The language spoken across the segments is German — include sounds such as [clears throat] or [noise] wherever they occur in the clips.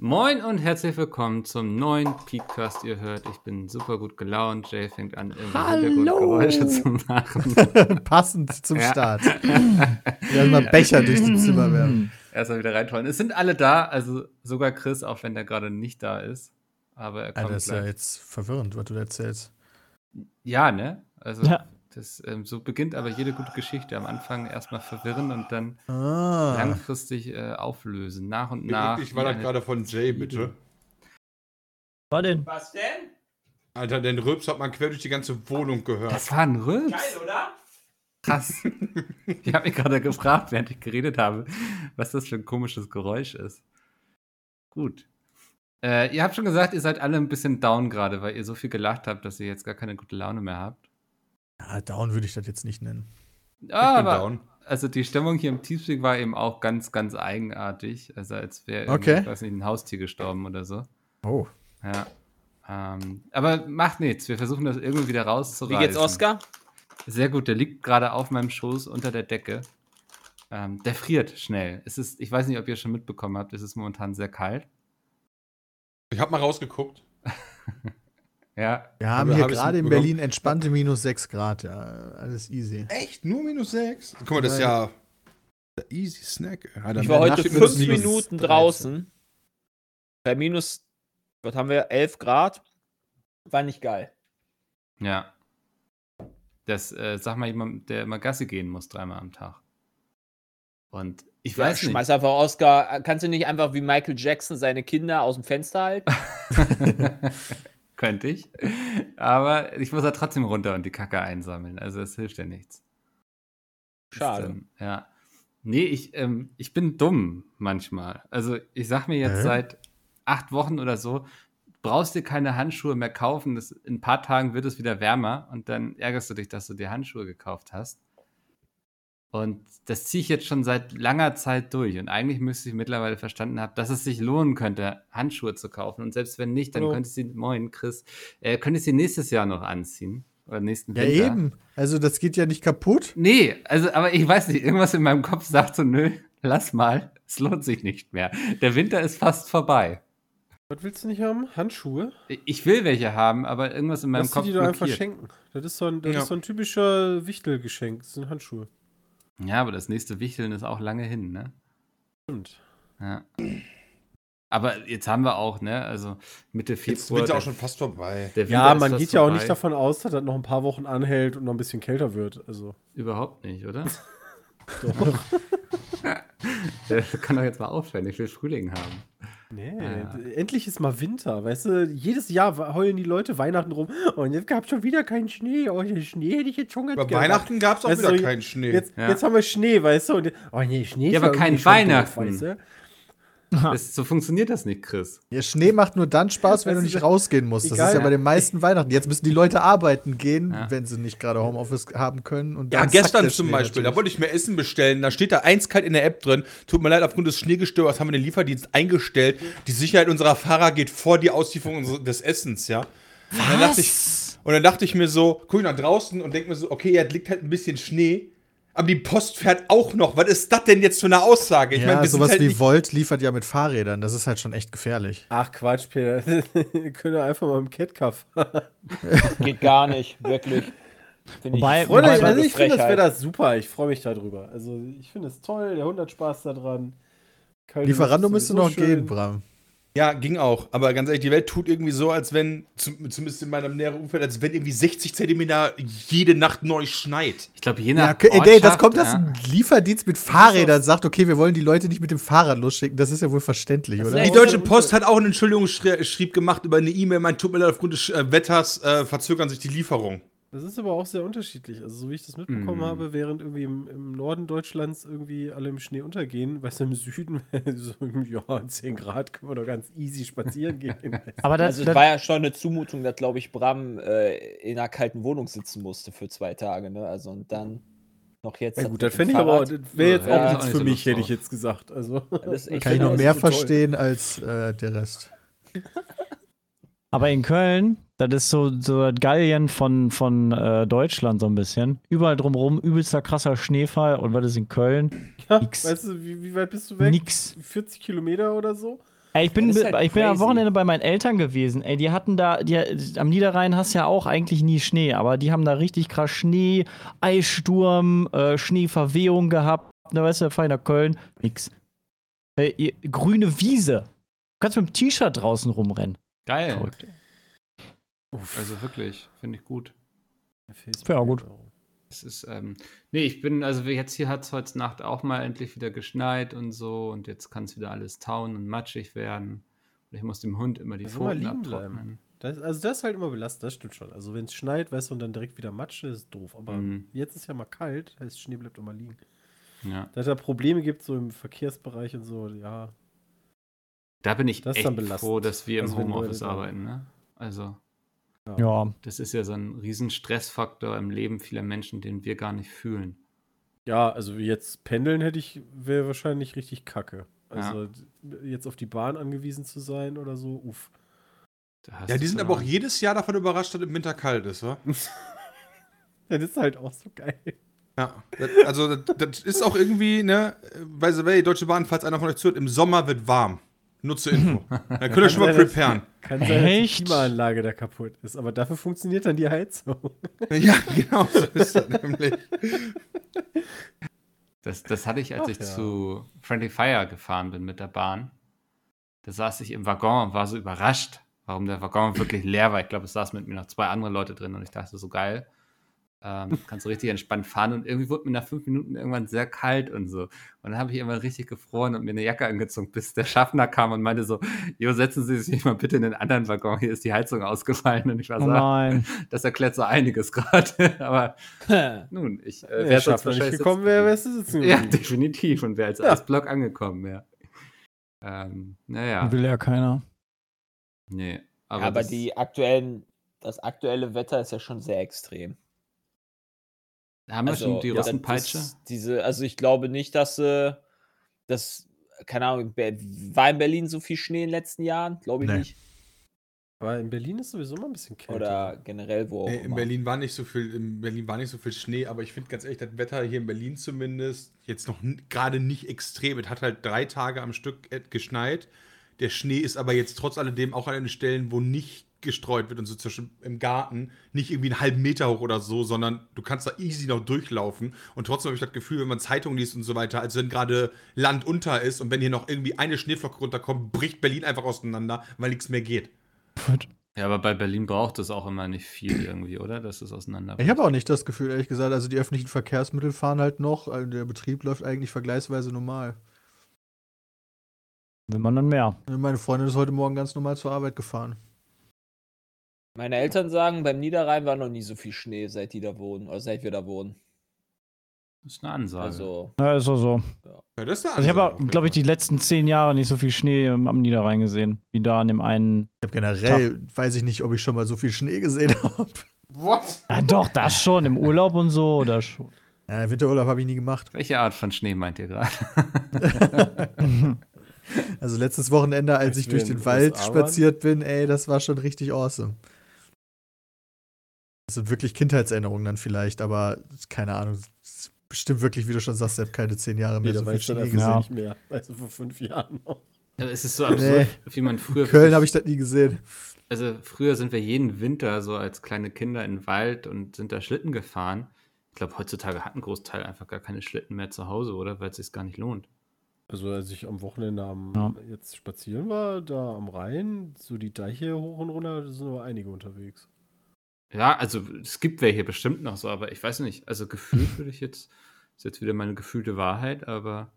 Moin und herzlich willkommen zum neuen Podcast. Ihr hört, ich bin super gut gelaunt. Jay fängt an, irgendwie Hintergrundgeräusche zu machen. [laughs] Passend zum Ja. Start. [laughs] Ja, mal Becher durch die Zimmer werfen. Erstmal wieder reintollen. Es sind alle da, also sogar Chris, auch wenn der gerade nicht da ist. Aber er kommt Alter, das ist ja gleich. jetzt verwirrend, was du da erzählst. Ja, ne? Also Ja. Das, ähm, so beginnt aber jede gute Geschichte. Am Anfang erstmal verwirren und dann Ah. langfristig äh, auflösen. Nach und nach. Ich war da gerade von Jay, bitte. war denn? Was denn? Alter, den Rülps hat man quer durch die ganze Wohnung gehört. Das war ein Rülps. Geil, oder? Krass. [laughs] ich habe mich gerade gefragt, während ich geredet habe, was das für ein komisches Geräusch ist. Gut. Äh, ihr habt schon gesagt, ihr seid alle ein bisschen down gerade, weil ihr so viel gelacht habt, dass ihr jetzt gar keine gute Laune mehr habt. Ja, down würde ich das jetzt nicht nennen. Ja, Ich bin aber down. also die Stimmung hier im Teamspeak war eben auch ganz, ganz eigenartig. Also als wäre Okay. ich weiß nicht, ein Haustier gestorben oder so. Oh. Ja. Ähm, aber macht nichts. Wir versuchen das irgendwie wieder Wie rauszureißen. geht's Oscar? Sehr gut, der liegt gerade auf meinem Schoß unter der Decke. Ähm, der friert schnell. Es ist, ich weiß nicht, ob ihr schon mitbekommen habt, es ist momentan sehr kalt. Ich hab mal rausgeguckt. [laughs] Ja, Wir haben hier hab gerade in? Berlin entspannte minus 6 Grad. Ja, alles easy. Echt? Nur minus 6? Guck mal, das ist ja der easy Snack. Ja, Ich war heute steht minus fünf minus Minuten 13. draußen. Bei minus, was haben wir, 11 Grad. War nicht geil. ja. Das, äh, sag mal jemand, der immer Gassi gehen muss, dreimal am Tag. Und ich Ja, weiß nicht. Schmeiß einfach Oscar. Kannst du nicht einfach wie Michael Jackson seine Kinder aus dem Fenster halten? [laughs] [laughs] Könnte ich. Aber ich muss ja trotzdem runter und die Kacke einsammeln. Also es hilft ja nichts. Ist, Schade. ähm, ja. Nee, ich, ähm, ich bin dumm manchmal. Also ich sag mir jetzt Hä? seit acht Wochen oder so, brauchst dir keine Handschuhe mehr kaufen. Das, in ein paar Tagen wird es wieder wärmer und dann ärgerst du dich, dass du dir Handschuhe gekauft hast. Und das ziehe ich jetzt schon seit langer Zeit durch. Und eigentlich müsste ich mittlerweile verstanden haben, dass es sich lohnen könnte, Handschuhe zu kaufen. Und selbst wenn nicht, dann Hallo. könnte ich sie, moin Chris, äh, könnte ich sie nächstes Jahr noch anziehen. Oder nächsten Ja, Winter. eben. Also, das geht ja nicht kaputt. Nee, also, aber ich weiß nicht, irgendwas in meinem Kopf sagt so, nö, lass mal, es lohnt sich nicht mehr. Der Winter ist fast vorbei. Was willst du nicht haben? Handschuhe? Ich will welche haben, aber irgendwas in meinem Lass Kopf die dir doch einfach blockiert. schenken. Das ist so ein, das Ja. ist so ein typischer Wichtelgeschenk. Das sind Handschuhe. Ja, aber das nächste Wichteln ist auch lange hin, ne? Stimmt. Ja. Aber jetzt haben wir auch, ne, also Mitte Jetzt Februar. wird ja auch schon fast vorbei. Ja, man geht ja auch vorbei. nicht davon aus, dass das noch ein paar Wochen anhält und noch ein bisschen kälter wird. Also, Überhaupt nicht, oder? [laughs] doch. [laughs] Der kann doch jetzt mal aufhören, ich will Frühling haben. Nee, Ja. d- endlich ist mal Winter. Weißt du, jedes Jahr heulen die Leute Weihnachten rum. Oh, und jetzt gab es schon wieder keinen Schnee. Oh, den Schnee hätte ich jetzt schon ganz Bei gerne Weihnachten gab es auch Weißt wieder du, keinen Schnee. Jetzt, Ja. jetzt haben wir Schnee, weißt du? Und, oh nee, Schnee Ja, ist aber irgendwie kein Weihnachten. weißt du? Das, so funktioniert das nicht, Chris. Ja, Schnee macht nur dann Spaß, wenn Das du nicht rausgehen musst. Das egal. ist ja bei den meisten Weihnachten. Jetzt müssen die Leute arbeiten gehen, Ja. wenn sie nicht gerade Homeoffice haben können. Und Ja, gestern der zum Schnee Beispiel, da natürlich. wollte ich mir Essen bestellen, da steht da eiskalt in der App drin. Tut mir leid, aufgrund des Schneegestörers haben wir den Lieferdienst eingestellt. Die Sicherheit unserer Fahrer geht vor die Auslieferung des Essens, ja. Und dann, dachte ich, und dann dachte ich mir so, guck ich nach draußen und denke mir so, okay, ja, es liegt halt ein bisschen Schnee, aber die Post fährt auch noch. Was ist das denn jetzt für eine Aussage? Ich ja, sind sowas halt wie Volt liefert ja mit Fahrrädern. Das ist halt schon echt gefährlich. Ach Quatsch, Peter. [laughs] Wir können ja einfach mal im Catcar fahren. Geht gar nicht, wirklich. Finde Wobei- ich, Freunde, Wobei- also ich finde, das wäre das super. Ich freue mich darüber. Also ich finde es toll. Der Hund hat Spaß daran. Lieferando müsste noch sowieso gehen, schön. Bram. Ja, ging auch. Aber ganz ehrlich, die Welt tut irgendwie so, als wenn, zum- zumindest in meinem näheren Umfeld, als wenn irgendwie 60 Zentimeter jede Nacht neu schneit. Ich glaube, je nach Ja, okay, ey, das kommt, dass ja. ein Lieferdienst mit Fahrrädern sagt, okay, wir wollen die Leute nicht mit dem Fahrrad losschicken. Das ist ja wohl verständlich, Das oder? Die Deutsche Post hat auch einen Entschuldigungsschrieb gemacht über eine E-Mail. Mein tut mir leid, aufgrund des äh, Wetters äh, verzögern sich die Lieferungen. Das ist aber auch sehr unterschiedlich. Also, so wie ich das mitbekommen Mm. habe, während irgendwie im, im Norden Deutschlands irgendwie alle im Schnee untergehen, weißt du, im Süden, [laughs] so, ja, 10 Grad können wir doch ganz easy spazieren gehen. [laughs] Aber das, Also es das, war ja schon eine Zumutung, dass, glaube ich, Bram äh, in einer kalten Wohnung sitzen musste für zwei Tage, ne? Also und dann noch jetzt. Ja, gut, das fände ich aber, das wäre jetzt Ja, auch nichts nicht für so mich, hätte ich jetzt gesagt. Also, das [laughs] ist echt Kann ich noch mehr so toll. verstehen als äh, der Rest. Aber in Köln, das ist so, so das Gallien von, von äh, Deutschland so ein bisschen. Überall drumherum übelster krasser Schneefall. Und was ist in Köln? ja, Nix. weißt du, wie, wie weit bist du weg? Nix. 40 Kilometer oder so? Ey, ich bin, halt ich bin am. Wochenende bei meinen Eltern gewesen. Ey, die hatten da, die, am Niederrhein hast ja auch eigentlich nie Schnee, aber die haben da richtig krass Schnee, Eissturm, äh, Schneeverwehung gehabt. Da weißt du, feiner Köln, nix. Äh, grüne Wiese. Du kannst mit dem T-Shirt draußen rumrennen. Geil. Verrückt. Also wirklich, finde ich gut. Ja, gut. Es ist, ähm, nee, ich bin, also jetzt hier hat es heute Nacht auch mal endlich wieder geschneit und so und jetzt kann es wieder alles tauen und matschig werden. Und ich muss dem Hund immer die mal Pfoten bleiben. abtrocknen. Das, also das ist halt immer belastend, das stimmt schon. Also wenn es schneit, weißt du, und dann direkt wieder Matsch, das ist doof. Aber Mhm. jetzt ist ja mal kalt, heißt Schnee bleibt immer liegen. Ja. Dass es da Probleme gibt, so im Verkehrsbereich und so, ja. Da bin ich echt froh, dass wir im Also Homeoffice arbeiten. Ne? Also Ja. das ist ja so ein riesen Stressfaktor im Leben vieler Menschen, den wir gar nicht fühlen. Ja, also jetzt pendeln hätte ich, wäre wahrscheinlich richtig kacke. Also d- jetzt auf die Bahn angewiesen zu sein oder so, uff. Da hast Ja, die sind aber auch jedes Jahr davon überrascht, dass im Winter kalt ist, wa? [laughs] Das ist halt auch so geil. Ja. Das, also, das, das ist auch irgendwie, ne, by the way, Deutsche Bahn, falls einer von euch zuhört, im Sommer wird warm. Nutze Info. [laughs] Dann könnt ihr schon mal preparen. Kann sein, dass die? Klimaanlage da kaputt ist, aber dafür funktioniert dann die Heizung. [laughs] Ja, genau, so ist das nämlich. Das, das hatte ich, als Ach ich ja. zu Friendly Fire gefahren bin mit der Bahn. Da saß ich im Waggon und war so überrascht, warum der Waggon wirklich leer war. Ich glaube, es saßen mit mir noch zwei andere Leute drin und ich dachte so geil. Ähm, kannst du richtig entspannt fahren und irgendwie wurde mir nach fünf Minuten irgendwann sehr kalt und so. Und dann habe ich irgendwann richtig gefroren und mir eine Jacke angezogen, bis der Schaffner kam und meinte so, Jo, setzen Sie sich mal bitte in den anderen Waggon, hier ist die Heizung ausgefallen. Und ich war Oh so, "Ah, nein. [laughs] das erklärt so einiges gerade. [laughs] Aber [laughs] nun, ich äh, schafft sonst nicht wahrscheinlich gekommen, wäre wärst du sitzen Ja, definitiv. Und wäre als Ja. Eisblock angekommen, ja. Ähm, naja, Will ja keiner. nee. Aber, Aber, aber das, die aktuellen, das aktuelle Wetter ist ja schon sehr extrem. Haben wir schon die Also, ja, Russenpeitsche? Diese, also ich glaube nicht, dass äh, das, keine Ahnung, war in Berlin so viel Schnee in den letzten Jahren? Glaube ich Nee. nicht. Aber in Berlin ist sowieso mal ein bisschen kälter. Oder generell wo auch Nee, in immer. Berlin war nicht so viel, in Berlin war nicht so viel Schnee, aber ich finde ganz ehrlich, das Wetter hier in Berlin zumindest jetzt noch gerade nicht extrem. Es hat halt drei Tage am Stück geschneit. Der Schnee ist aber jetzt trotz alledem auch an den Stellen, wo nicht gestreut wird und so zwischen im Garten nicht irgendwie einen halben Meter hoch oder so, sondern du kannst da easy noch durchlaufen. Und trotzdem habe ich das Gefühl, wenn man Zeitung liest und so weiter, als wenn gerade Land unter ist und wenn hier noch irgendwie eine Schneeflocke runterkommt, bricht Berlin einfach auseinander, weil nichts mehr geht. Ja, aber bei Berlin braucht es auch immer nicht viel irgendwie, oder? Dass es auseinander Ich habe auch nicht das Gefühl, ehrlich gesagt. Also die öffentlichen Verkehrsmittel fahren halt noch. Also der Betrieb läuft eigentlich vergleichsweise normal. Will man dann mehr. Meine Freundin ist heute Morgen ganz normal zur Arbeit gefahren. Meine Eltern sagen, beim Niederrhein war noch nie so viel Schnee, seit die da wohnen, oder seit wir da wohnen. Das ist eine Ansage. Also, Ja, ist auch so. Ja, das ist eine Also ich habe, glaube ich, die letzten zehn Jahre nicht so viel Schnee ähm, am Niederrhein gesehen, wie da an dem einen. Ich habe generell, weiß ich nicht, ob ich schon mal so viel Schnee gesehen [laughs] habe. What? Ja, doch, das schon, im Urlaub und so, oder schon. Ja, Winterurlaub habe ich nie gemacht. Welche Art von Schnee meint ihr gerade? [laughs] Also letztes Wochenende, als ich wir durch den Wald spaziert bin, ey, das war schon richtig awesome. Das sind wirklich Kindheitserinnerungen dann vielleicht, aber keine Ahnung. Bestimmt wirklich, wie du schon sagst, ich habe keine zehn Jahre mehr Nee, da so viel Schnee das gesehen. Ja. nicht mehr. Also vor fünf Jahren noch. Aber es ist so absurd, wie man früher. In Köln habe ich das nie gesehen. Also früher sind wir jeden Winter so als kleine Kinder in den Wald und sind da Schlitten gefahren. Ich glaube, heutzutage hat ein Großteil einfach gar keine Schlitten mehr zu Hause, oder? Weil es sich gar nicht lohnt. Also als ich am Wochenende am, Ja. jetzt spazieren war, da am Rhein, so die Deiche hoch und runter, da sind aber einige unterwegs. Ja, also es gibt welche bestimmt noch so, aber ich weiß nicht. Also gefühlt [laughs] würde ich jetzt, ist jetzt wieder meine gefühlte Wahrheit, aber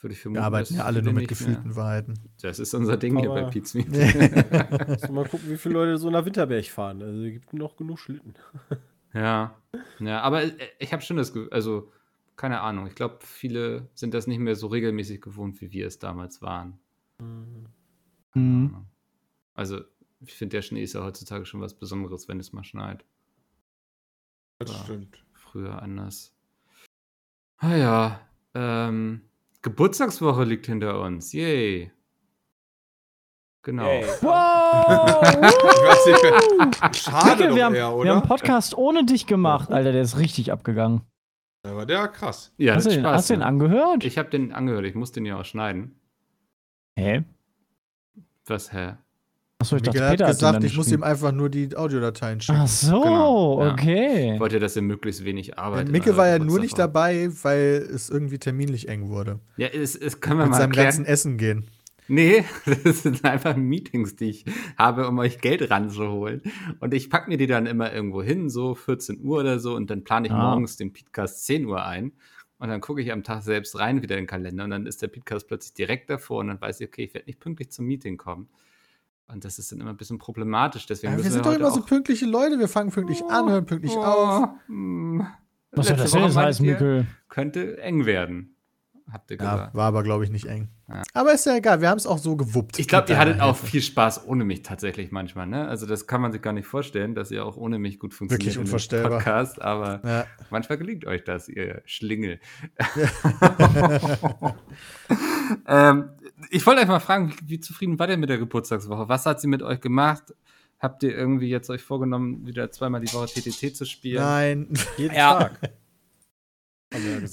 würde ich vermuten, Wir arbeiten ja alle nur mit gefühlten Mehr. Wahrheiten. Das ist unser Ding hier bei Aber- Meat. [laughs] [laughs] Muss mal gucken, wie viele Leute so nach Winterberg fahren. Also es gibt noch genug Schlitten. Ja, ja, aber äh, ich habe schon das Gefühl, also keine Ahnung, ich glaube, viele sind das nicht mehr so regelmäßig gewohnt, wie wir es damals waren. Mhm. Also, ich finde, der Schnee ist ja heutzutage schon was Besonderes, wenn es mal schneit. Das Ja. stimmt. Früher anders. Ah ja, ähm, Geburtstagswoche liegt hinter uns. Yay. Genau. Yay. Wow! Ich weiß nicht, wer- schade Mikkel, doch wir, haben, eher, wir haben einen Podcast ohne dich gemacht, Alter, der ist richtig abgegangen. Aber der war krass. Ja, hast, du den, Spaß hast du den angehört? Ich habe den angehört, ich muss den ja auch schneiden. Hä? Was, hä? Achso, ich dachte, Peter hat gesagt, ich muss ihm einfach nur die Audiodateien schicken. Ach so, Genau, ja. okay. Ich wollte, dass er möglichst wenig Arbeit Denn in Micke war ja nur nicht dabei, weil es irgendwie terminlich eng wurde. Ja, es, es können wir Mit mal seinem erklären. ganzen Essen gehen. Nee, [laughs] das sind einfach Meetings, die ich habe, um euch Geld ranzuholen. Und ich packe mir die dann immer irgendwo hin, so 14 Uhr oder so, und dann plane ich Ah. morgens den Podcast 10 Uhr ein. Und dann gucke ich am Tag selbst rein wieder in den Kalender und dann ist der Podcast plötzlich direkt davor und dann weiß ich, okay, ich werde nicht pünktlich zum Meeting kommen. Und das ist dann immer ein bisschen problematisch. Deswegen Ja, wir sind doch heute immer so pünktliche Leute. Wir fangen pünktlich an, hören pünktlich Oh, auf. hm. Was soll das denn heißen, Mikkel? Könnte eng werden, habt ihr Ja, gesagt. war aber, glaube ich, nicht eng. Ja. Aber ist ja egal, wir haben es auch so gewuppt. Ich glaube, ihr hattet auch viel Spaß ohne mich tatsächlich manchmal, ne? Also das kann man sich gar nicht vorstellen, dass ihr auch ohne mich gut funktioniert Wirklich unvorstellbar. Podcast, aber Ja. manchmal gelingt euch das, ihr Schlingel. [laughs] [laughs] ähm, ich wollte euch mal fragen, wie, wie zufrieden war ihr mit der Geburtstagswoche? Was hat sie mit euch gemacht? Habt ihr irgendwie jetzt euch vorgenommen, wieder zweimal die Woche TTT zu spielen? Nein, Jeden Ja. Tag.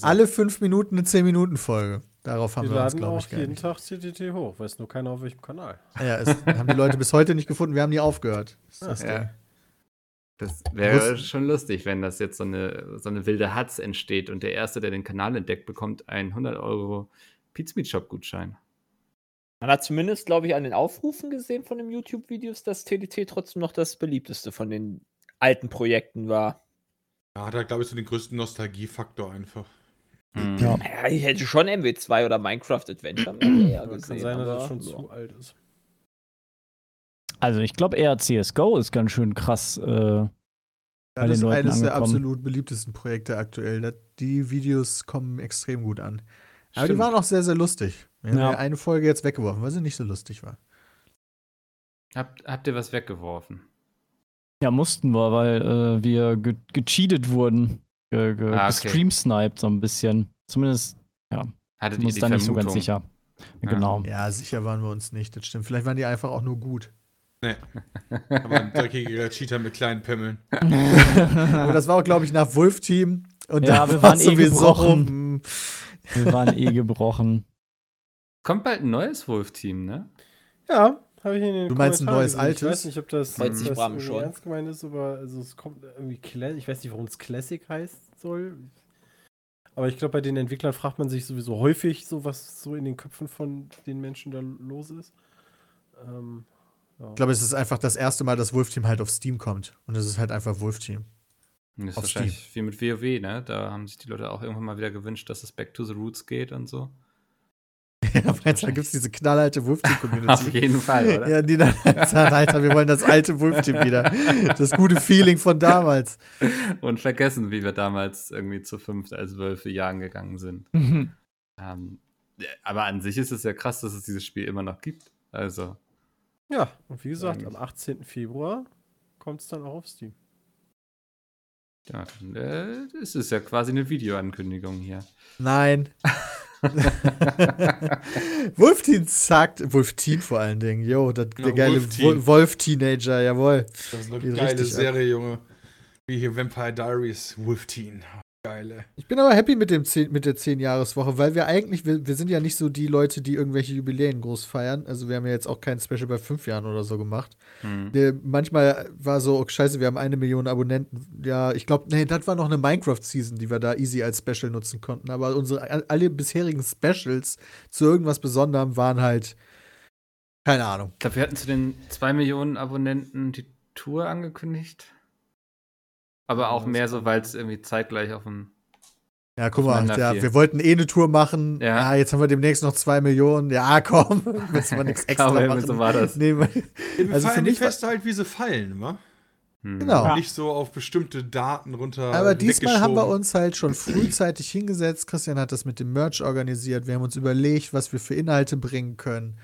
Alle fünf Minuten eine 10-Minuten-Folge. Darauf haben wir wir, uns, laden glaube auch ich, jeden geeinigt. Tag TTT hoch. Weiß nur keiner auf welchem Kanal. Ja, es haben die Leute bis heute nicht gefunden. Wir haben nie aufgehört. Das Ja. Das wäre schon lustig, wenn das jetzt so eine, so eine wilde Hatz entsteht und der Erste, der den Kanal entdeckt, bekommt einen 100 Euro Pizmeet Shop Gutschein. Man hat zumindest, glaube ich, an den Aufrufen gesehen von den YouTube-Videos, dass TDT trotzdem noch das beliebteste von den alten Projekten war. Ja, hat er, glaube ich, so den größten Nostalgiefaktor einfach. Mhm. Ja. Ja, ich hätte schon MW2 oder Minecraft Adventure Aber [clears throat] gesehen. kann sein, dass aber, das schon ja. zu alt ist. Also ich glaube eher CSGO ist ganz schön krass. Äh, Ja, Bei das ist Leuten eines der angekommen. absolut beliebtesten Projekte aktuell. Die Videos kommen extrem gut an. Aber die Stimmt. waren auch sehr, sehr lustig. Wir haben Ja. ja eine Folge jetzt weggeworfen, weil sie nicht so lustig war. Habt, habt ihr was weggeworfen? ja, mussten wir, weil äh, wir ge gecheatet wurden. Ge ge Ah, okay. gestreamsniped so ein bisschen. Zumindest Hattet sind ihr uns die da nicht so ganz sicher. Ja. Genau. Ja, sicher waren wir uns nicht. Das stimmt. Vielleicht waren die einfach auch nur gut. Aber ein dreckiger Cheater mit kleinen Pimmeln. Aber [laughs] das war auch, glaube ich, nach Wolf-Team. Und Ja, da wir war waren eh gebrochen. Wir waren eh gebrochen. Kommt bald ein neues Wolf-Team, ne? Ja, habe ich in den Du meinst ein neues, gesehen. altes? Ich weiß nicht, ob das, Freut sich Bram schon. ernst gemeint ist, aber also es kommt irgendwie Cla Ich weiß nicht, warum es Classic heißt soll. Aber ich glaube, bei den Entwicklern fragt man sich sowieso häufig, so was so in den Köpfen von den Menschen da los ist. Ähm, ja. Ich glaube, es ist einfach das erste Mal, dass Wolf-Team halt auf Steam kommt. Und es ist halt einfach Wolf-Team. Das ist Auf wahrscheinlich wie mit WoW, ne? Da haben sich die Leute auch irgendwann mal wieder gewünscht, dass es Back to the Roots geht und so. [laughs] Ja, meinst du, da gibt es diese knallhalte Auf Wolf-Team-Community. jeden Fall, oder? Ja, die dann [laughs] sagen, Alter, wir wollen das alte Wolf-Team wieder. Das gute Feeling von damals. Und vergessen, wie wir damals irgendwie zu fünft als Wölfe jagen gegangen sind. Mhm. Ähm, aber an sich ist es ja krass, dass es dieses Spiel immer noch gibt. Also, ja, und wie gesagt, Eigentlich. am 18. Februar kommt es dann auch auf Steam. ja, dann äh, ist es ja quasi eine Videoankündigung hier. Nein. [laughs] [laughs] Wolf-Team sagt, Wolf-Team vor allen Dingen, yo, das, der Ja, geile Wolf-Teenager, jawohl. Das ist eine Geht geile richtig ab. Serie, Junge. Wie hier Vampire Diaries, Wolf Teen. Geile. Ich bin aber happy mit, dem 10, mit der 10-Jahres-Woche, weil wir eigentlich, wir, wir sind ja nicht so die Leute, die irgendwelche Jubiläen groß feiern. Also wir haben ja jetzt auch kein Special bei fünf Jahren oder so gemacht. Hm. Der, manchmal war so, oh, scheiße, wir haben eine Million Abonnenten. Ja, ich glaube, nee, das war noch eine Minecraft-Season, die wir da easy als Special nutzen konnten. Aber unsere alle bisherigen Specials zu irgendwas Besonderem waren halt, keine Ahnung. Ich glaube, wir hatten zu den 2 Millionen Abonnenten die Tour angekündigt. Aber auch mehr so, weil es irgendwie zeitgleich auf dem. Ja, guck mal, ja, wir wollten eh eine Tour machen. Ja. Ja, jetzt haben wir demnächst noch zwei Millionen. Ja, komm, [laughs] müssen wir nichts [laughs] extra Glaube, machen. so war das. Nee, Wir Also mich die Feste halt, wie sie fallen, wa? Hm. Genau. Nicht so auf bestimmte Daten runter. Aber diesmal haben wir uns halt schon frühzeitig hingesetzt. Christian hat das mit dem Merch organisiert. Wir haben uns überlegt, was wir für Inhalte bringen können.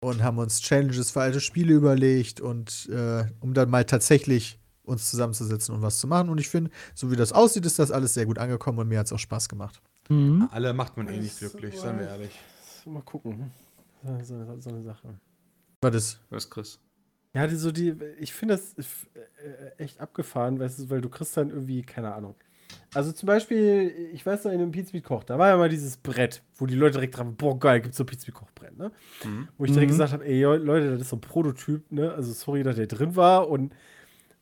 Und haben uns Challenges für alte Spiele überlegt. Und äh, um dann mal tatsächlich uns zusammenzusetzen und was zu machen. Und ich finde, so wie das aussieht, ist das alles sehr gut angekommen und mir hat es auch Spaß gemacht. Mhm. Alle macht man eh nicht glücklich, seien wir ehrlich. Mal gucken. So, so, so eine Sache. Was ist? Was, Chris? Ja, die, so die, ich finde das äh, echt abgefahren, weißt du, weil du kriegst dann irgendwie, keine Ahnung. Also zum Beispiel, ich weiß noch, in einem Pizza Koch, da war ja mal dieses Brett, wo die Leute direkt dran, boah, geil, gibt's so Pizza Koch-Brett, ne? Mhm. Wo ich direkt Mhm. gesagt habe, ey Leute, das ist so ein Prototyp, ne? Also sorry, dass der drin war und,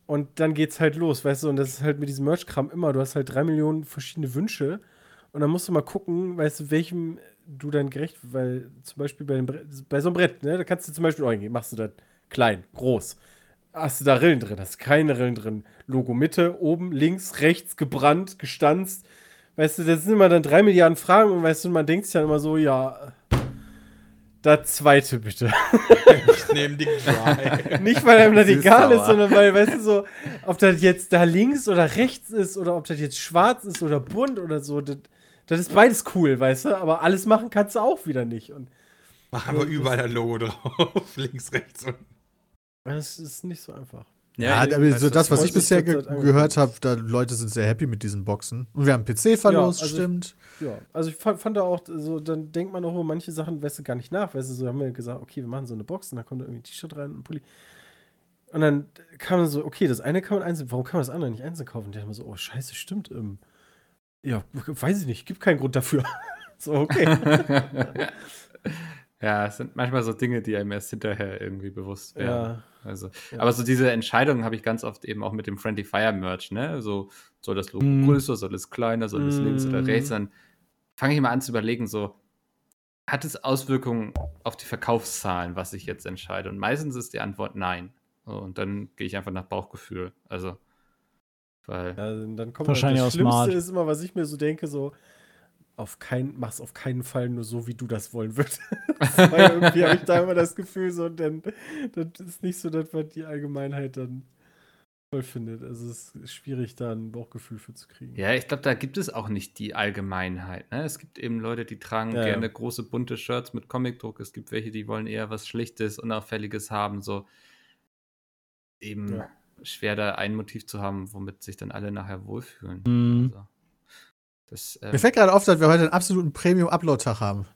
und dann geht's halt los, weißt du, und das ist halt mit diesem Merch-Kram immer, du hast halt drei Millionen verschiedene Wünsche und dann musst du mal gucken, weißt du, welchem du dann gerecht, weil zum Beispiel bei, bei so einem Brett, ne, da kannst du zum Beispiel auch hingehen, machst du das klein, groß. Hast du da Rillen drin? Hast keine Rillen drin. Logo Mitte, oben, links, rechts, gebrannt, gestanzt. Weißt du, das sind immer dann drei Milliarden Fragen und weißt du, man denkt sich dann immer so, ja, das zweite bitte. [laughs] Ich nehme die [laughs] Dry. Nicht, weil einem das ist egal ist, sauer. sondern weil, weißt du, so, ob das jetzt da links oder rechts ist oder ob das jetzt schwarz ist oder bunt oder so, das, das ist beides cool, weißt du, aber alles machen kannst du auch wieder nicht. Und Mach aber überall ein Logo drauf. [laughs] Links, rechts und. das ist nicht so einfach. Ja, ich- aber weißt so du, das, was ich bisher ge gehört habe, da Leute sind sehr happy mit diesen Boxen. Und wir haben PC verlost, Ja, also- stimmt. Ja, also ich fand, fand da auch, so, dann denkt man auch über manche Sachen, weißt du, gar nicht nach. Weißt du, so haben wir gesagt, okay, wir machen so eine Box und dann kommt da irgendwie ein T-Shirt rein und ein Pulli. Und dann kam man so, okay, das eine kann man einzeln, warum kann man das andere nicht einzeln kaufen? Und ich dachte mir so, oh, scheiße, stimmt. Ähm, ja, weiß ich nicht, gibt keinen Grund dafür. [laughs] so, okay. [laughs] ja, es sind manchmal so Dinge, die einem erst hinterher irgendwie bewusst werden. ja. Also, Ja. aber so diese Entscheidungen habe ich ganz oft eben auch mit dem Friendly Fire Merch, ne? So, soll das Logo Mhm. größer, soll es kleiner, soll es links oder Mhm. rechts? Dann fange ich mal an zu überlegen, so, hat es Auswirkungen auf die Verkaufszahlen, was ich jetzt entscheide? Und meistens ist die Antwort nein. Und dann gehe ich einfach nach Bauchgefühl. Also, weil, Ja, dann kommt Wahrscheinlich das Schlimmste smart. ist immer, was ich mir so denke, so auf keinen, mach's auf keinen Fall nur so, wie du das wollen würdest. [laughs] Weil irgendwie habe ich da immer das Gefühl, so, denn das ist nicht so, dass man die Allgemeinheit dann toll findet. Also es ist schwierig, da ein Bauchgefühl für zu kriegen. ja, ich glaube, da gibt es auch nicht die Allgemeinheit. Ne? Es gibt eben Leute, die tragen Ja, ja. gerne große bunte Shirts mit Comicdruck. Es gibt welche, die wollen eher was Schlichtes, Unauffälliges haben. So eben Ja. schwer, da ein Motiv zu haben, womit sich dann alle nachher wohlfühlen. Mhm. Also, das, ähm, Mir fällt gerade auf, dass wir heute einen absoluten Premium-Upload-Tag haben.